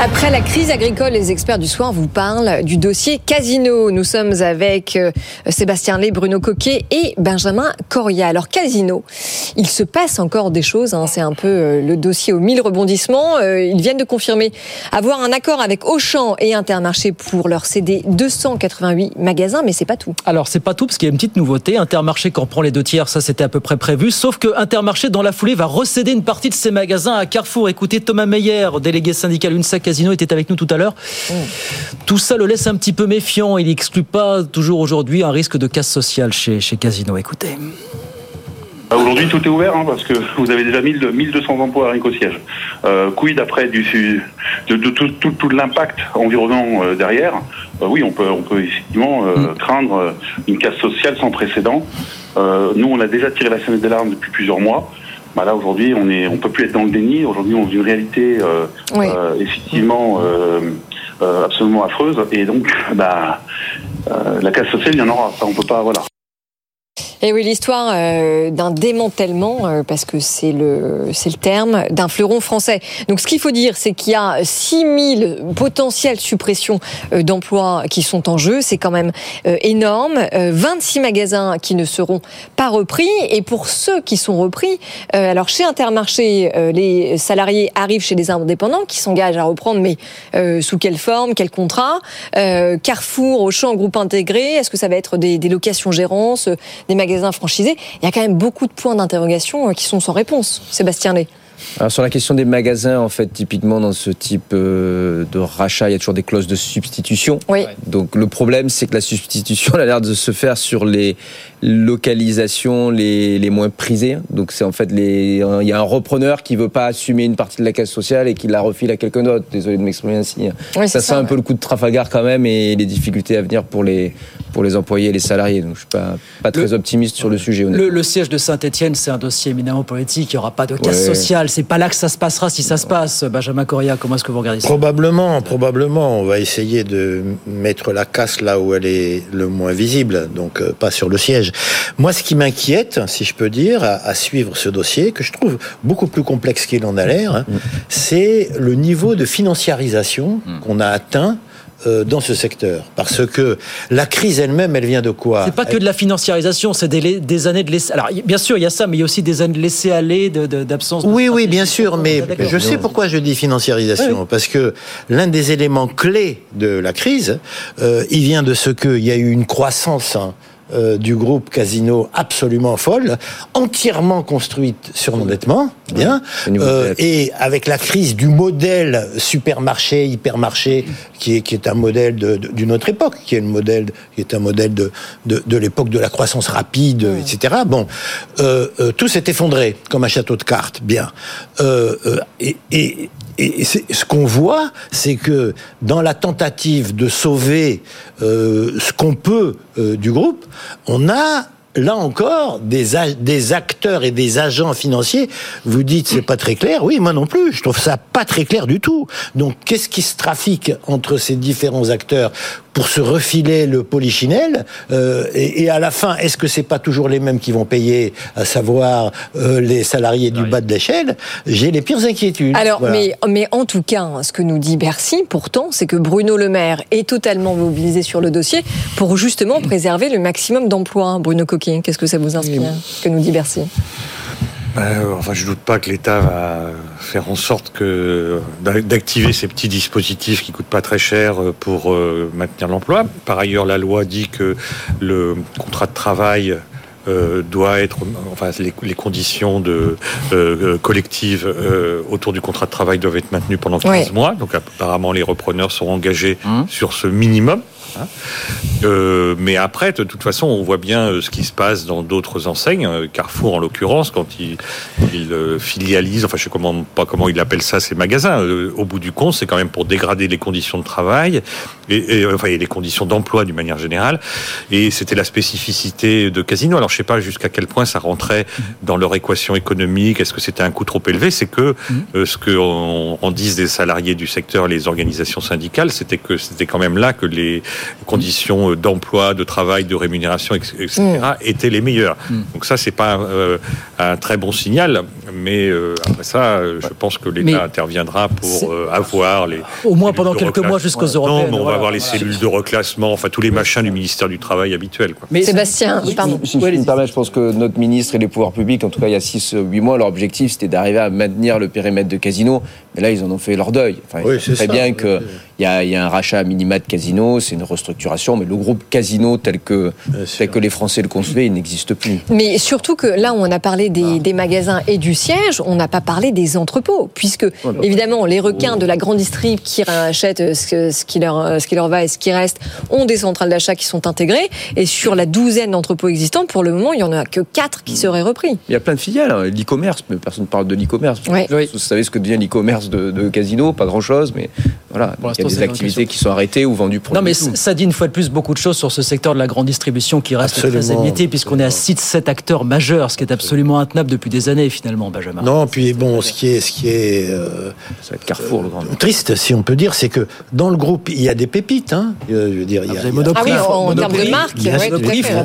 Après la crise agricole, les experts du soir vous parlent du dossier Casino. Nous sommes avec euh, Sébastien Lé, Bruno Coquet et Benjamin Coria. Alors Casino, il se passe encore des choses. hein. C'est un peu euh, le dossier aux mille rebondissements. Euh, Ils viennent de confirmer avoir un accord avec Auchan et Intermarché pour leur céder 288 magasins, mais c'est pas tout. Alors, c'est pas tout, parce qu'il y a une petite nouveauté. Intermarché en prend les deux tiers, ça c'était à peu près prévu. Sauf que Intermarché, dans la foulée, va recéder une partie de ses magasins à Carrefour. Écoutez, Thomas Meyer, délégué syndical UNSA Casino, était avec nous tout à l'heure. Tout ça le laisse un petit peu méfiant. Il n'exclut pas toujours aujourd'hui un risque de casse sociale chez, chez Casino. Écoutez. Bah, Aujourd'hui, tout est ouvert hein, parce que vous avez déjà 1000 1200 emplois rien qu'au siège. Euh, quid après du, de, de tout, tout, tout l'impact environnant euh, derrière? Euh, Oui, on peut, on peut effectivement euh, craindre euh, une casse sociale sans précédent. Nous, on a déjà tiré la sonnette d'alarme depuis plusieurs mois. Bah là, aujourd'hui, on est, on peut plus être dans le déni. Aujourd'hui, on vit une réalité euh, Oui. euh, effectivement euh, euh, absolument affreuse. Et donc, bah, euh, la casse sociale, il y en aura. Ça, on peut pas, voilà. Et oui, l'histoire euh, d'un démantèlement, euh, parce que c'est le, c'est le terme, d'un fleuron français. Donc ce qu'il faut dire, c'est qu'il y a 6000 potentielles suppressions euh, d'emplois qui sont en jeu. C'est quand même énorme. Euh, 26 magasins qui ne seront pas repris. Et pour ceux qui sont repris, alors chez Intermarché, les salariés arrivent chez des indépendants qui s'engagent à reprendre, mais sous quelle forme, quel contrat Carrefour, Auchan, groupe intégré, est-ce que ça va être des, des locations gérances, euh, des magasins franchisés Il y a quand même beaucoup de points d'interrogation euh, qui sont sans réponse. Sébastien Lé. Alors sur la question des magasins, en fait, typiquement dans ce type euh, de rachat, il y a toujours des clauses de substitution. Oui. Donc le problème, c'est que la substitution elle a l'air de se faire sur les localisations les, les moins prisées. Donc c'est en fait les, il y a un repreneur qui veut pas assumer une partie de la caisse sociale et qui la refile à quelqu'un d'autre. Désolé de m'exprimer ainsi. Oui, c'est ça sent un peu le coup de Trafalgar quand même et les difficultés à venir pour les pour les employés et les salariés. Donc je suis pas pas très optimiste sur le sujet. Le, le siège de Saint-Etienne, c'est un dossier éminemment politique. Il n'y aura pas de casse Ouais. sociale. C'est pas là que ça se passera si ça se passe. Benjamin Coria, comment est-ce que vous regardez ça? Probablement, probablement, on va essayer de mettre la casse là où elle est le moins visible, donc euh, pas sur le siège. Moi, ce qui m'inquiète, si je peux dire, à, à suivre ce dossier, que je trouve beaucoup plus complexe qu'il en a l'air, hein, c'est le niveau de financiarisation qu'on a atteint euh, dans ce secteur. Parce que la crise elle-même, elle vient de quoi C'est pas que de la financiarisation, c'est des, des années de laisser. Alors, bien sûr, il y a ça, mais il y a aussi des années de laisser aller, de- de- d'absence. De, Oui, oui, bien sûr, mais je sais pourquoi je dis financiarisation. Parce que l'un des éléments clés de la crise, euh, il vient de ce qu'il y a eu une croissance hein, euh, du groupe Casino absolument folle, entièrement construite sur l'endettement, bien, euh, et avec la crise du modèle supermarché, hypermarché, qui est, qui est un modèle d'une autre époque, qui est, le modèle, qui est un modèle de, de, de l'époque de la croissance rapide, etc. Bon, euh, euh, tout s'est effondré comme un château de cartes, bien. Euh, euh, et, et, ce qu'on voit, c'est que dans la tentative de sauver euh, ce qu'on peut euh, du groupe, on a là encore des, des acteurs et des agents financiers. Vous dites c'est pas très clair. Oui, moi non plus. Je trouve ça pas très clair du tout. Donc qu'est-ce qui se trafique entre ces différents acteurs pour se refiler le polichinelle euh, et, et à la fin, est-ce que c'est pas toujours les mêmes qui vont payer, à savoir euh, les salariés du bas de l'échelle? J'ai les pires inquiétudes. Alors, Voilà. mais, mais en tout cas, hein, ce que nous dit Bercy, pourtant, c'est que Bruno Le Maire est totalement mobilisé sur le dossier pour justement préserver le maximum d'emplois. Bruno Coquin, qu'est-ce que ça vous inspire Ce que nous dit Bercy? Euh, enfin, je doute pas que l'État va faire en sorte que d'activer ces petits dispositifs qui coûtent pas très cher euh, pour euh, maintenir l'emploi. Par ailleurs, la loi dit que le contrat de travail euh, doit être, enfin, les, les conditions de euh, collectives euh, autour du contrat de travail doivent être maintenues pendant 15 Ouais. mois. Donc, apparemment, les repreneurs sont engagés sur ce minimum. Euh, mais après, de toute façon, on voit bien euh, ce qui se passe dans d'autres enseignes. Euh, Carrefour, en l'occurrence, quand il, il filialise, enfin, je sais comment, pas comment il appelle ça, ces magasins. Au bout du compte, c'est quand même pour dégrader les conditions de travail et, enfin, les conditions d'emploi d'une manière générale. Et c'était la spécificité de Casino. Alors, je sais pas jusqu'à quel point ça rentrait dans leur équation économique. Est-ce que c'était un coût trop élevé? C'est que ce que on, on disent des salariés du secteur, les organisations syndicales, c'était que c'était quand même là que les conditions euh, d'emploi, de travail, de rémunération, etc., étaient les meilleures. Donc ça, c'est pas euh, un très bon signal, mais euh, après ça, euh, je pense que l'État Mais interviendra pour euh, avoir les Au moins pendant quelques mois jusqu'aux européennes, Non, mais on voilà. va avoir les cellules de reclassement, enfin tous les machins du ministère du Travail habituels. Quoi. Mais Sébastien, pardon. Si je me permets, je pense que notre ministre et les pouvoirs publics, en tout cas il y a 6-8 mois, leur objectif c'était d'arriver à maintenir le périmètre de casino. Mais là, ils en ont fait leur deuil. Enfin, Oui, c'est très ça. bien qu'il y a, il y a un rachat à minima de casino, c'est une restructuration, mais le groupe casino tel que, tel que les Français le concevaient, il n'existe plus. Mais surtout que là, on a parlé des, des magasins et du siège, on n'a pas parlé des entrepôts, puisque évidemment, les requins de la grande distrib qui rachètent ce, que- ce qui leur, ce qui leur va et ce qui reste ont des centrales d'achat qui sont intégrées. Et sur la douzaine d'entrepôts existants, pour le moment, il y en a que quatre qui seraient repris. Il y a plein de filiales, hein. l'e-commerce, mais personne ne parle de l'e-commerce. Vous savez ce que devient l'e-commerce de, de casino, pas grand-chose, mais voilà, il y a des activités qui sont arrêtées ou vendues pour Non, mais tout. ça dit une fois de plus beaucoup de choses sur ce secteur de la grande distribution qui reste très Absolument, limité, puisqu'on est à 6-7 acteurs majeurs, ce qui est absolument intenable depuis des années finalement. Benjamin. Non, puis bon, ce qui est, ce qui est euh, Ça va être Carrefour, le grand. triste, si on peut dire, c'est que dans le groupe, il y a des pépites. Hein. Euh, Je veux dire, il y a, Vous avez il y a- Monoprix, Ah oui, en, termes de marque, Bien ouais, sûr.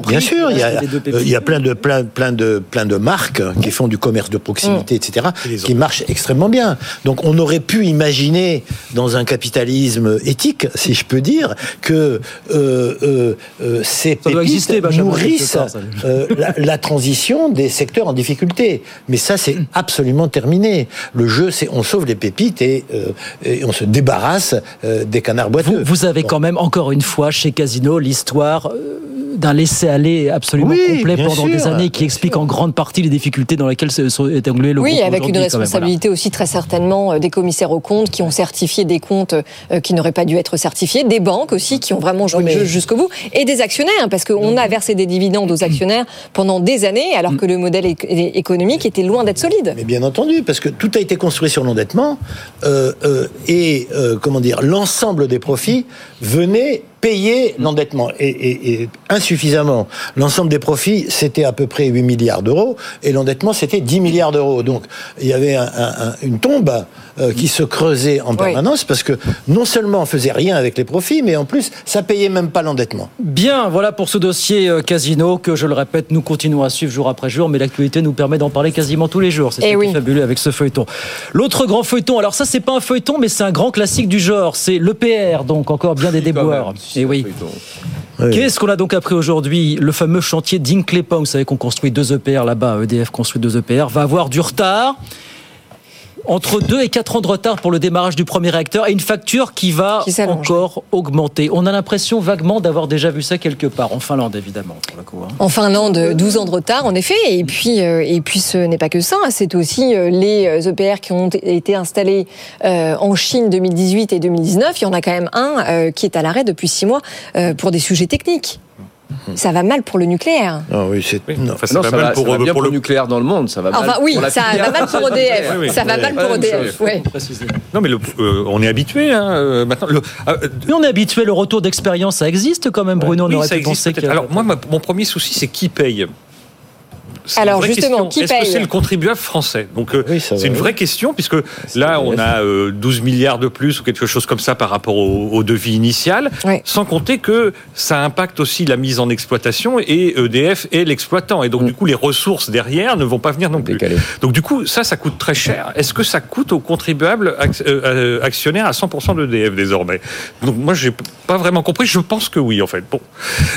Bien il y, a, euh, il y a plein de plein plein de plein de marques qui font du commerce de proximité, etc., qui marchent extrêmement bien. Donc, on aurait pu imaginer dans un capitalisme éthique, si je peux dire, que euh, euh, euh, ces Ça pépites exister, nourrissent ça. euh, la, la transition des secteurs en difficulté. Mais ça, c'est absolument terminé. Le jeu, c'est on sauve les pépites et, euh, et on se débarrasse euh, des canards boiteux. Vous, vous avez quand même, encore une fois, chez Casino, l'histoire euh, d'un laisser-aller absolument Oui, complet pendant sûr, des années qui explique en grande partie les difficultés dans lesquelles se sont est englué le Oui, groupe avec une voilà. responsabilité aussi très certainement euh, des commissaires aux comptes qui ont certifié des comptes euh, qui n'auraient pas dû être certifiés, des banques aussi qui ont vraiment joué Oui, mais- le jeu jusqu'au bout, et des actionnaires, hein, parce qu'on a versé des dividendes aux actionnaires pendant des années, alors que le modèle éc- économique était loin d'être solide. Mais bien entendu, parce que tout a été construit sur l'endettement euh, euh, et euh, comment dire, l'ensemble des profits venait payer l'endettement et, et- et insuffisamment. L'ensemble des profits, c'était à peu près 8 milliards d'euros et l'endettement, c'était 10 milliards d'euros. Donc, il y avait un- un- un- une tombe euh, qui se creusait en permanence parce que non seulement on faisait rien avec les profits, mais en plus, ça payait même pas l'endettement. Bien, voilà pour ce dossier euh, Casino que, je le répète, nous continuons à suivre jour après jour, mais l'actualité nous permet d'en parler quasiment tous les jours. C'est ce Eh qui oui. est fabuleux avec ce feuilleton. L'autre grand feuilleton, alors ça, c'est pas un feuilleton, mais c'est un grand classique du genre. C'est l'EPR, donc encore bien des déboires. Et oui. Qu'est-ce qu'on a donc appris aujourd'hui Le fameux chantier d'Inclay Pong, vous savez qu'on construit deux EPR là-bas, EDF construit deux EPR, va avoir du retard. Entre 2 et 4 ans de retard pour le démarrage du premier réacteur et une facture qui va encore augmenter. On a l'impression vaguement d'avoir déjà vu ça quelque part, en Finlande évidemment. Pour le coup, hein. En Finlande, 12 ans de retard, en effet. Et puis, euh, et puis ce n'est pas que ça. C'est aussi euh, les euh, EPR qui ont été installés en Chine 2018 et 2019. Il y en a quand même un qui est à l'arrêt depuis 6 mois pour des sujets techniques. Ça va mal pour le nucléaire. Ah oui, c'est non. Non, ça, va, ça va bien pour, le nucléaire dans le monde. Ça va mal Enfin oui, pour ça va mal pour EDF. Oui, oui. Ça va mal pour EDF. Non, mais le- euh, on est habitué hein, euh, maintenant. Le, euh, Mais on est habitué, le retour d'expérience, ça existe quand même, Bruno. on oui, aurait ça pu existe que- Alors moi, ma- mon premier souci, c'est qui paye. C'est Alors, une vraie justement, question. qui Est-ce que c'est le contribuable français Donc euh, c'est une vraie question puisque là on a euh, 12 milliards de plus ou quelque chose comme ça par rapport au, au devis initial, sans compter que ça impacte aussi la mise en exploitation et EDF est l'exploitant et donc du coup les ressources derrière ne vont pas venir non plus. Donc du coup ça ça coûte très cher. Est-ce que ça coûte aux contribuables ac- euh, euh, actionnaires à 100% d'EDF désormais? Donc moi j'ai pas vraiment compris. Je pense que oui en fait. Bon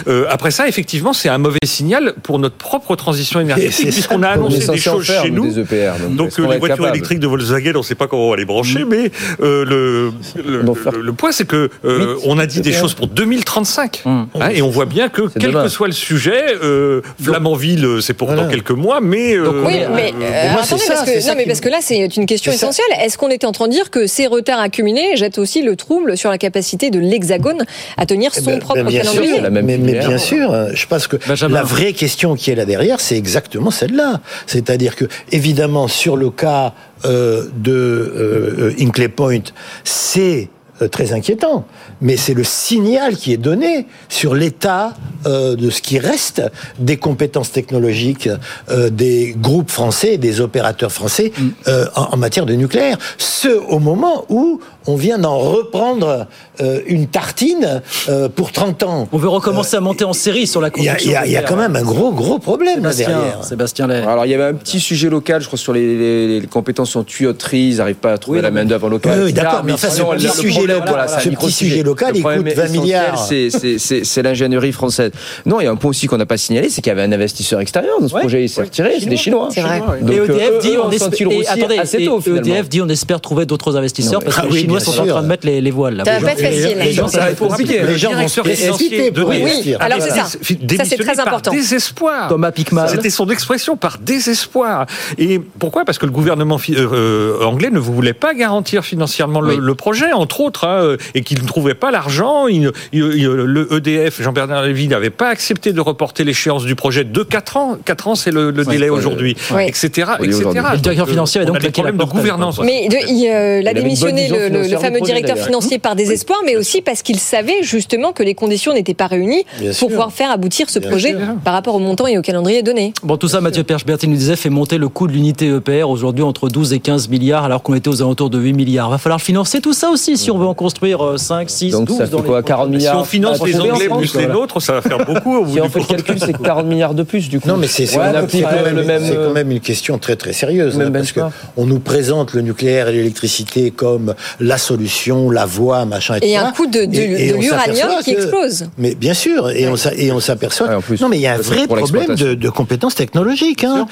Euh, après ça effectivement c'est un mauvais signal pour notre propre transition énergétique puisqu'on a annoncé des choses faire, chez nous, des EPR, donc euh, les voitures capable électriques de Volkswagen, on ne sait pas comment on va les brancher, mais euh, le, le, le- le point c'est que euh, on a dit des choses pour 2035, hein, et on voit bien que quel demain. que soit le sujet, euh, Flamanville, c'est pour dans quelques mois, mais euh, Oui, mais euh, euh, moi, attendez, parce ça, que, c'est ça non, mais qui parce que là, c'est une question essentielle. Est-ce qu'on était en train de dire que ces retards accumulés jettent aussi le trouble sur la capacité de l'Hexagone à tenir son Ben, propre calendrier mais, mais bien sûr, hein, je pense que la vraie question qui est là derrière, c'est exactement celle-là. C'est-à-dire que, évidemment, sur le cas euh, de euh, euh, Point, c'est très inquiétant, mais c'est le signal qui est donné sur l'état euh, de ce qui reste des compétences technologiques euh, des groupes français des opérateurs français euh, en, en matière de nucléaire. Ce au moment où on vient d'en reprendre euh, une tartine euh, pour 30 ans. On veut recommencer à monter en série sur la construction. il y a- il y a quand même un gros, gros problème là Sébastien, derrière. Sébastien Lay. Alors il y avait un petit sujet local, je crois, sur les, les- les compétences en tuyauterie, ils n'arrivent pas à trouver Oui, la non, mais- main d'œuvre locale. Oui, d'accord, mais enfin, ce petit sujet problème, local, voilà, c'est un ce petit sujet local, Le il coûte 20 essentiel, milliards. c'est- l'ingénierie française. Non, il y a un point aussi qu'on n'a pas signalé, c'est qu'il y avait un investisseur extérieur dans ce Ouais, projet, il s'est retiré, c'est des Chinois. C'est vrai. Donc, et euh, EDF dit on, espère- et attendez, assez et tôt, finalement. EDF dit on espère trouver d'autres investisseurs Non, parce mais- que ah les oui, Chinois sont en train de mettre les, les voiles. Là. Ça va pas être Les- facile. les gens, Ça va être compliqué. Les gens vont se précipiter pour investir. alors c'est ça. Ça, c'est très par important. désespoir. Thomas Pickman. C'était son expression par désespoir. Et pourquoi? Parce que le gouvernement euh, euh, anglais ne voulait pas garantir financièrement Oui. le projet, entre autres euh, et qu'il ne trouvait pas l'argent. Le EDF, Jean-Bernard Lévy, n'avait pas accepté de reporter l'échéance du projet de 4 ans. 4 ans, c'est le, le Ouais, délai aujourd'hui, ouais. etc. Oui, etc. Le directeur Donc, financier avait on donc a des problèmes de gouvernance. Mais de- il, euh, il a démissionné le, fameux projet, directeur financier par désespoir, mais aussi parce qu'il savait justement que les conditions n'étaient pas réunies Bien pour sûr. pouvoir faire aboutir ce Bien projet sûr. par rapport au montant et au calendrier donné. Bon, tout ça, Mathieu Perche-Bertin nous disait, fait monter le coût de l'unité EPR aujourd'hui entre 12 et 15 milliards, alors qu'on était aux alentours de 8 milliards. Va falloir financer tout ça aussi si on veut en construire euh, 5, 6, Donc 12 ça dans fait les quoi 40 Si milliards on finance Bah, les Anglais plus les nôtres, ça va faire beaucoup au bout Si on fait le calcul, c'est 40 milliards de plus du coup. Non, mais c'est c'est Ouais, quand, quand même- le même, c'est quand euh, même une question très très sérieuse. hein, parce que benchmark. on nous présente le nucléaire et l'électricité comme la solution, la voie, machin, etc. Et un coût de, de- de l'uranium qui que- explose. Mais bien sûr, et on s'a- et on s'aperçoit. Ouais, en plus, non, mais il y a un vrai problème de, de compétences technologiques. Hein.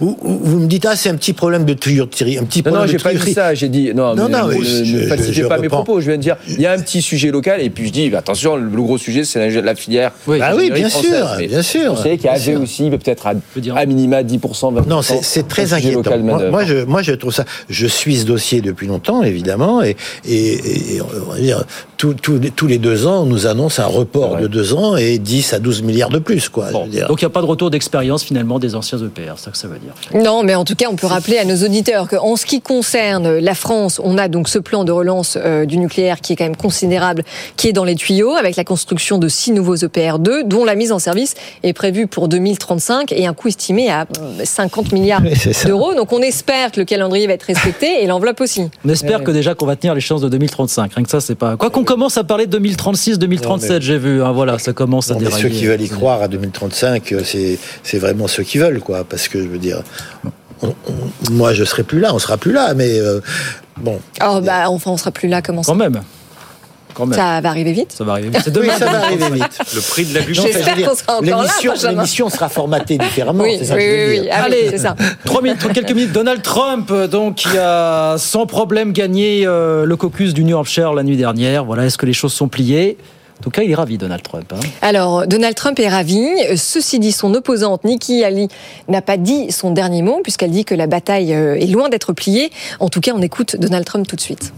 Vous, me dites ah c'est un petit problème de tuyauterie, un petit Non, problème non, j'ai pas dit ça. J'ai dit non, Non, mais non, mais je- ne je- falsifiez je pas mes reprends. Propos. Je viens de dire, il y a un petit sujet local, et puis je dis, attention, le gros sujet, c'est la, la filière. Oui. Ah oui, bien française. sûr, Mais bien sûr, On sait qu'il y avait aussi peut-être à, minima 10%, 20%. Non, c'est très inquiétant. local Moi, je, moi, je trouve ça. Je suis ce dossier depuis longtemps, évidemment, et, et, et, on va dire, tous- tous les- tous les deux ans, on nous annonce un report de deux ans et 10 à 12 milliards de plus, quoi. je veux dire. Donc il n'y a pas de retour d'expérience finalement des anciens EPR, c'est ça que ça veut dire. Non, mais en tout cas, on peut rappeler à nos auditeurs qu'en ce qui concerne la France, on a donc ce plan de relance euh, du nucléaire qui est quand même considérable, qui est dans les tuyaux, avec la construction de six nouveaux EPR2, dont la mise en service est prévue pour 2035 et un coût estimé à euh, 50 milliards Oui, c'est ça. d'euros. Donc on espère que le calendrier va être respecté et l'enveloppe aussi. On espère que déjà qu'on va tenir l'échéance de 2035. Rien que ça, c'est pas. Quoi qu'on commence à parler de 2036, 2037, Non, mais- j'ai vu. hein, voilà, ça commence à Non, mais dérailler. ceux qui veulent y croire à 2035, euh, c'est c'est vraiment ceux qui veulent, quoi. Parce que je veux dire, on- on- moi, je serai plus là, on sera plus là, mais euh, bon. Oh, bah, enfin, on sera plus là, comment ça Quand même. Quand même. Ça va arriver vite Ça va arriver. Oui, demain. ça va arriver vite. Le prix de la veux J'espère qu'on sera encore là, l'émission- sera formatée différemment. Oui, ça oui, que oui, Allez, c'est ça. Trois minutes, quelques minutes. Donald Trump, donc, qui a sans problème gagné euh, le caucus du New Hampshire la nuit dernière. Voilà, est-ce que les choses sont pliées? En tout cas, il est ravi, Donald Trump. hein. Alors, Donald Trump est ravi. Ceci dit, son opposante Nikki Haley n'a pas dit son dernier mot, puisqu'elle dit que la bataille euh, est loin d'être pliée. En tout cas, on écoute Donald Trump tout de suite.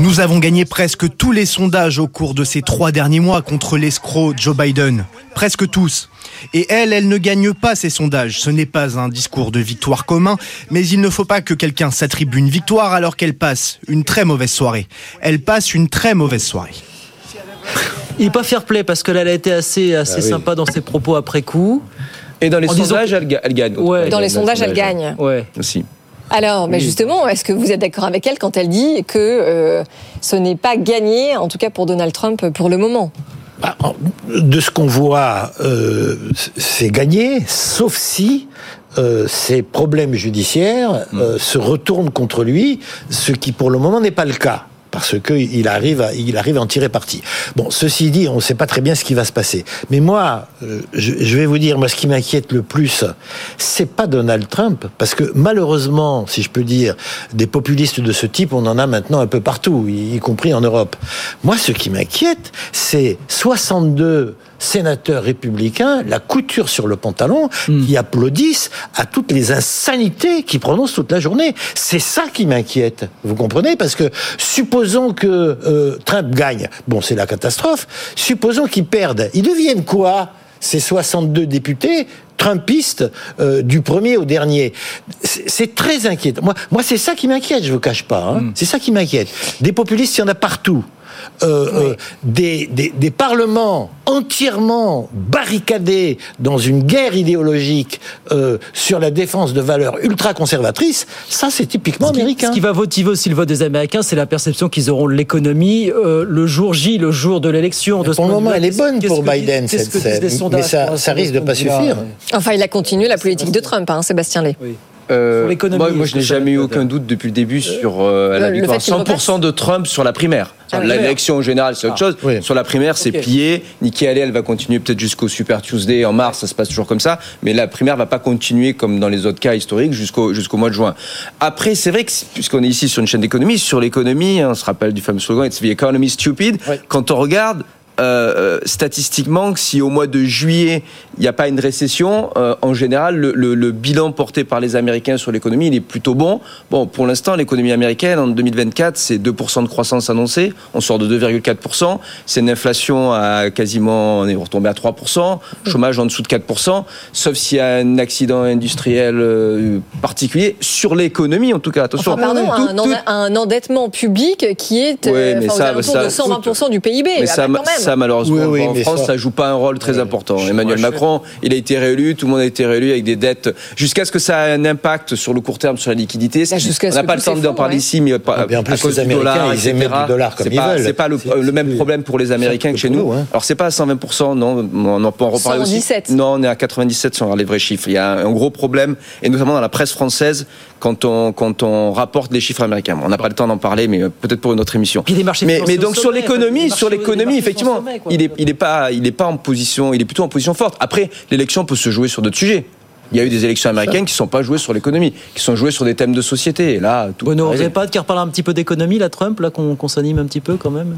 Nous avons gagné presque tous les sondages au cours de ces trois derniers mois contre l'escroc Joe Biden. Presque tous. Et elle, elle ne gagne pas ces sondages. Ce n'est pas un discours de victoire commun, mais il ne faut pas que quelqu'un s'attribue une victoire alors qu'elle passe une très mauvaise soirée. Elle passe une très mauvaise soirée. Il n'est pas fair play parce qu'elle a été assez, assez Bah oui. sympa dans ses propos après coup. Et dans les En sondages, que- elle, ga- elle gagne. Ouais. Dans les sondages, elle gagne. Ouais. Aussi. Alors, mais Oui. justement, est-ce que vous êtes d'accord avec elle quand elle dit que euh, ce n'est pas gagné, en tout cas pour Donald Trump, pour le moment? Bah, de ce qu'on voit, euh, c'est gagné, sauf si euh, ses problèmes judiciaires euh, se retournent contre lui, ce qui pour le moment n'est pas le cas. Parce qu'il arrive, à, il arrive à en tirer parti. Bon, ceci dit, on ne sait pas très bien ce qui va se passer. Mais moi, euh, je, vais vous dire, moi, ce qui m'inquiète le plus, c'est pas Donald Trump, parce que malheureusement, si je peux dire, des populistes de ce type, on en a maintenant un peu partout, y compris en Europe. Moi, ce qui m'inquiète, c'est 62 sénateurs républicains, la couture sur le pantalon, qui applaudissent à toutes les insanités qu'ils prononcent toute la journée. C'est ça qui m'inquiète. Vous comprenez Parce que supposons que euh, Trump gagne, bon, c'est la catastrophe. Supposons qu'il perde, ils deviennent quoi ces 62 députés trumpistes euh, du premier au dernier? C'est très inquiétant. Moi, moi c'est ça qui m'inquiète, je vous cache pas. hein. C'est ça qui m'inquiète. Des populistes, il y en a partout. Euh, euh, des, des, des parlements entièrement barricadés dans une guerre idéologique euh, sur la défense de valeurs ultra-conservatrices, ça c'est typiquement Ce qui, américain. ce qui va motiver aussi le vote des Américains, c'est la perception qu'ils auront de l'économie euh, le jour J, le jour de l'élection. De ce Pour le moment, elle est bonne pour que Biden, cette sondages Mais ça, ça risque de ce pas suffire. Enfin, il a continué la politique de Trump, hein, Sébastien Lay. Euh, Sur l'économie, moi, moi, je n'ai jamais eu aucun doute depuis le début sur euh, la victoire fait qu'il 100% de Trump sur la primaire. Ah, oui. L'élection en général, c'est autre chose. Sur la primaire, c'est Ok. plié. Nikki Haley, elle va continuer peut-être jusqu'au Super Tuesday en mars, ça se passe toujours comme ça. Mais la primaire va pas continuer comme dans les autres cas historiques jusqu'au jusqu'au mois de juin. Après, c'est vrai que puisqu'on est ici sur une chaîne d'économie, sur l'économie, hein, on se rappelle du fameux slogan "It's the economy stupid". Quand on regarde euh, euh, statistiquement que si au mois de juillet il n'y a pas une récession, euh, en général le, le- le bilan porté par les Américains sur l'économie il est plutôt bon. Bon, pour l'instant l'économie américaine en 2024 c'est 2% de croissance annoncée, on sort de 2,4%, c'est une inflation à quasiment on est retombé à 3%, chômage en dessous de 4%, sauf s'il y a un accident industriel euh, particulier sur l'économie en tout cas. Attention. Enfin, pardon, Tout- un, tout- en- un endettement public qui est Oui, euh, mais enfin, ça- ça- de 120% du PIB. mais Ah ça, bah, quand même. ça, malheureusement, Oui, oui, en France, ça- ça joue pas un rôle très important. Emmanuel Macron, il a été réélu, tout le monde a été réélu avec des dettes, jusqu'à ce que ça ait un impact sur le court terme, sur la liquidité. Bah, on n'a pas le temps d'en parler ouais. ici, mais pas, Ah, bien, à plus, cause les du dollar, Américains, ils émettent etc. du dollar comme C'est ils pas- veulent. C'est pas le, le même problème pour les Américains que chez nous. Alors c'est pas à 120%, non, on en peut en reparler aussi. 117. Non, on est à 97 si on regarde les vrais chiffres. Il y a un, gros problème, et notamment dans la presse française, quand on, quand on rapporte les chiffres américains. On n'a pas le temps d'en parler, mais euh, peut-être pour une autre émission. Puis des marchés mais, mais donc sur l'économie, sur l'économie, effectivement, sommet, il est, il est pas, il est pas en position, il est plutôt en position forte. Après, l'élection peut se jouer sur d'autres sujets. Il y a eu des élections américaines qui ne sont pas jouées sur l'économie, qui sont jouées sur des thèmes de société. Et là, tout Bruno, vous n'avez pas hâte qu'il reparle un petit peu d'économie, là, Trump, là, qu'on s'anime un petit peu quand même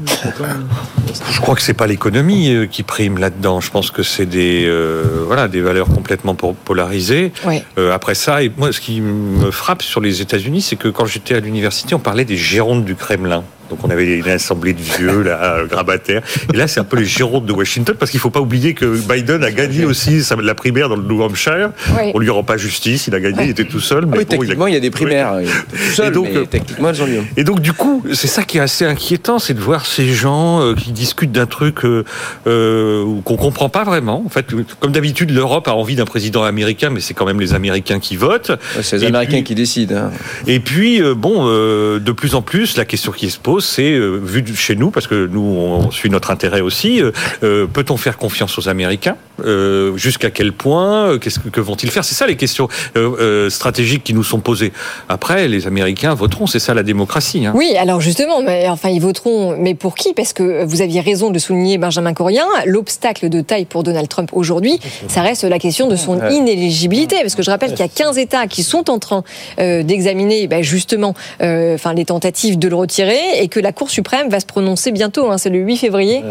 Je crois que c'est pas l'économie euh, qui prime là-dedans. Je pense que c'est des euh, voilà des valeurs complètement po- polarisées. Euh, après ça, et moi, ce qui me frappe sur les États-Unis, c'est que quand j'étais à l'université, on parlait des gérontes du Kremlin. Donc on avait une assemblée de vieux là, grabataires. Et là, c'est un peu les gérontes de Washington, parce qu'il faut pas oublier que Biden a gagné aussi la primaire dans le New Hampshire. Oui. On lui rend pas justice, il a gagné, il était tout seul. Ah Mais oui, bon, il a- techniquement, il y a des primaires. Était tout seul, Et donc, mais euh, techniquement, elles ont lieu. et donc du coup, c'est ça qui est assez inquiétant, c'est de voir ces gens euh, qui discutent d'un truc euh, euh, qu'on comprend pas vraiment. En fait, comme d'habitude, l'Europe a envie d'un président américain, mais c'est quand même les Américains qui votent. Ouais, C'est les Et Américains puis- qui décident. hein. Et puis, euh, bon, euh, de plus en plus, la question qui se pose, c'est, euh, vu de chez nous, parce que nous, on suit notre intérêt aussi, euh, euh, peut-on faire confiance aux Américains Euh, Jusqu'à quel point Euh, Qu'est-ce que, que vont-ils faire? C'est ça les questions euh, euh, stratégiques qui nous sont posées. Après, les Américains voteront, c'est ça la démocratie. Hein. Oui, alors justement, mais enfin ils voteront, mais pour qui? Parce que vous aviez raison de souligner Benjamin Corien, l'obstacle de taille pour Donald Trump aujourd'hui, ça reste la question de son inéligibilité, parce que je rappelle qu'il y a 15 États qui sont en train euh, d'examiner ben, justement euh, enfin les tentatives de le retirer, et que la Cour suprême va se prononcer bientôt, hein, c'est le 8 février.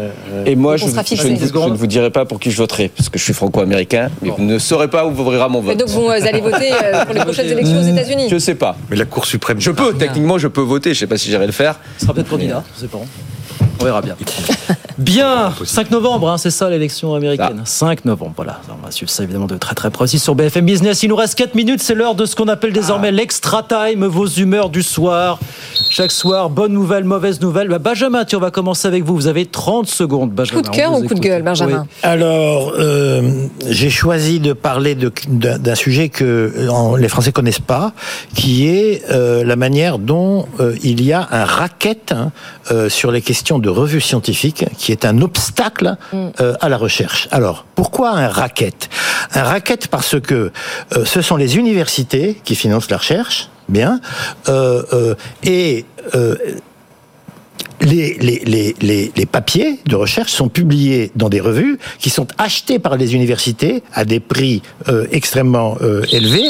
Et moi, je, ne vous, je ne vous dirai pas pour qui je voterai, parce que je suis franco-américain, mais vous ne saurez pas où ouvrira mon Et vote. donc vous euh, allez voter euh, pour les prochaines élections aux États-Unis Je sais pas. Mais la Cour suprême. Je peux, techniquement, je peux voter. Je sais pas si j'irai le faire. Ce sera peut-être candidat, je sais pas. On verra bien. Bien, 5 novembre, hein, c'est ça l'élection américaine. 5 novembre, voilà. On va suivre ça évidemment de très très précis sur BFM Business. Il nous reste 4 minutes, c'est l'heure de ce qu'on appelle désormais l'extra time, vos humeurs du soir. Chaque soir, bonne nouvelle, mauvaise nouvelle. Bah, Benjamin, tiens, on va commencer avec vous. Vous avez 30 secondes, Benjamin. Coup de cœur ou coup de gueule, Benjamin Oui. Alors, euh, j'ai choisi de parler d'un sujet que en- les Français connaissent pas, qui est euh, la manière dont euh, il y a un racket hein, euh, sur les questions de revues scientifiques, qui est un obstacle euh, à la recherche. Alors, pourquoi un racket? Un racket parce que euh, ce sont les universités qui financent la recherche, bien, euh, et les, les, les, les, les papiers de recherche sont publiés dans des revues qui sont achetés par les universités à des prix euh, extrêmement euh, élevés.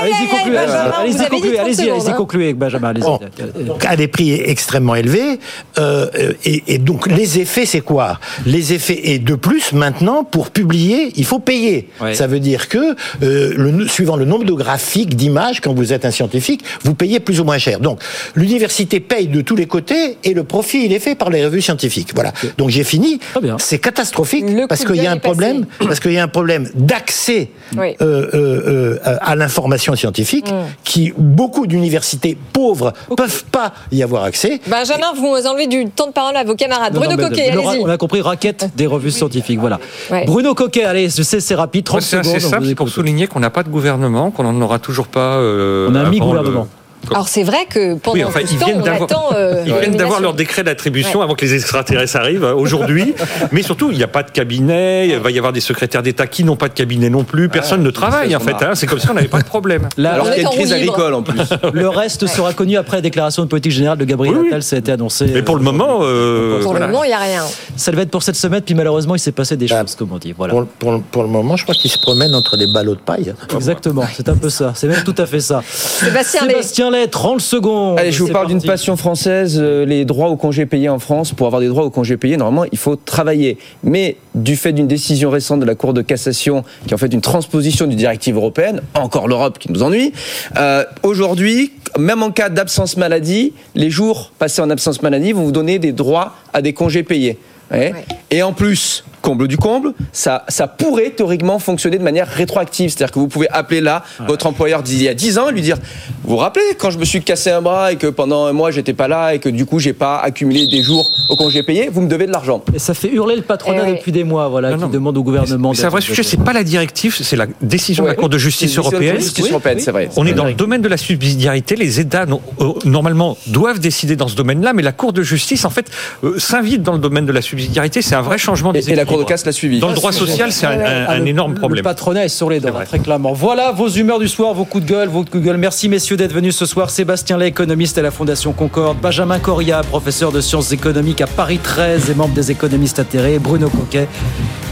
Allez-y, concluez. Benjamin, Allez-y, concluez. 30 Allez-y, allez-y, hein. concluez, Benjamin. Allez-y. Bon. à des prix extrêmement élevés. Euh, et, et donc les effets, c'est quoi? Les effets et de plus maintenant pour publier, il faut payer. Ouais. Ça veut dire que euh, le, suivant le nombre de graphiques, d'images, quand vous êtes un scientifique, vous payez plus ou moins cher. Donc l'université paye de tous les côtés et le profit il est fait par les revues scientifiques. Voilà. Donc j'ai fini. C'est catastrophique Le parce qu'il y a un problème parce qu'il y a un problème d'accès Oui. euh, euh, euh, à l'information scientifique Mm. qui beaucoup d'universités pauvres peuvent pas y avoir accès. Benjamin, vous enlevez du temps de parole à vos camarades. Non, Bruno non, Coquet, allez-y. On a compris, raquette des revues scientifiques. Voilà. Ouais. Bruno Coquet, allez, je sais, c'est rapide, 30 Moi, c'est secondes. simple, c'est pour souligner qu'on n'a pas de gouvernement, qu'on n'en aura toujours pas. euh, On a un mi-gouvernement. le- Alors c'est vrai que pendant Oui, enfin, tout ce ils temps, viennent on d'avoir, attend. euh, ils viennent d'avoir leur décret d'attribution Ouais. avant que les extraterrestres arrivent euh, aujourd'hui. Mais surtout, il n'y a pas de cabinet. Il va y avoir des secrétaires d'État qui n'ont pas de cabinet non plus. Personne ne travaille en fait. hein. C'est comme si on n'avait pas de problème. Là, Alors qu'il y a une en crise agricole en plus. Le reste sera connu après la déclaration de politique générale de Gabriel Oui, oui. Attal, ça a été annoncé. Mais pour le moment, euh, Pour voilà. le moment, il n'y a rien. Ça devait être pour cette semaine, puis malheureusement, il s'est passé des choses, comme on dit. Voilà. Pour, pour- pour le moment, je crois qu'ils se promènent entre les ballots de paille. Exactement, c'est un peu ça. C'est même tout à fait ça. Sébastien Lay. Sébastien Lay, 30 secondes. Allez, je vous parle d'une passion française, euh, les droits aux congés payés en France. Pour avoir des droits aux congés payés, normalement, il faut travailler. Mais du fait d'une décision récente de la Cour de cassation, qui est en fait une transposition d'une directive européenne, encore l'Europe qui nous ennuie, euh, aujourd'hui, même en cas d'absence maladie, les jours passés en absence maladie vont vous donner des droits à des congés payés. Ouais. Et en plus, comble du comble, ça, ça pourrait théoriquement fonctionner de manière rétroactive. C'est-à-dire que vous pouvez appeler là votre employeur d'il y a 10 ans et lui dire Vous vous rappelez quand je me suis cassé un bras et que pendant un mois j'étais pas là et que du coup j'ai pas accumulé des jours au congé payé, vous me devez de l'argent. Et ça fait hurler le patronat depuis des mois, voilà, qui demande au gouvernement. C'est un vrai sujet, c'est pas la directive, c'est la décision de la. Cour de justice décision de européenne. justice européenne, c'est vrai. On est dans vrai. le domaine de la subsidiarité. Les États, euh, normalement, doivent décider dans ce domaine-là, mais la Cour de justice, en fait, euh, s'invite dans le domaine de la subsidiarité. C'est un vrai changement des Et la L'a suivi. Dans le droit social, c'est un, un- Ah, un le- énorme Le problème. patronat est sur les dents, très clairement. Voilà vos humeurs du soir, vos coups de gueule, vos coups de gueule. Merci messieurs d'être venus ce soir. Sébastien Lay, économiste à la Fondation Concorde. Benjamin Coria, professeur de sciences économiques à Paris 13 et membre des économistes atterrés. Bruno Coquet,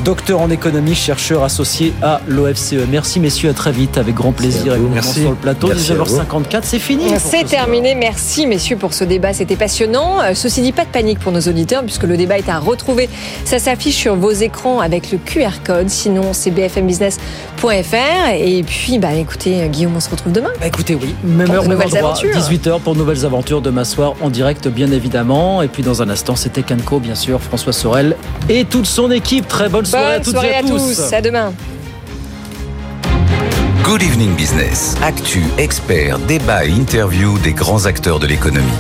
docteur en économie, chercheur associé à l'OFCE. Merci messieurs, à très vite, avec grand plaisir Merci. sur le plateau. Merci à vous. 19h54, c'est fini. C'est ce soir. terminé. Merci, messieurs, pour ce débat. C'était passionnant. Euh, Ceci dit, pas de panique pour nos auditeurs, puisque le débat est à retrouver. Ça s'affiche sur vos écrans avec le QR code. Sinon, c'est bfmbusiness.fr. Et puis, bah, écoutez, Guillaume, on se retrouve demain. Bah, écoutez, oui, même Pour heure, nouvelles endroit, aventures. 18h pour nouvelles aventures demain soir en direct, bien évidemment. Et puis dans un instant, c'était Canco, bien sûr, François Sorel et toute son équipe. Très bonne soirée à toutes soirée et à, à tous. À demain. Good Evening Business. Actu, experts, débat et interview des grands acteurs de l'économie.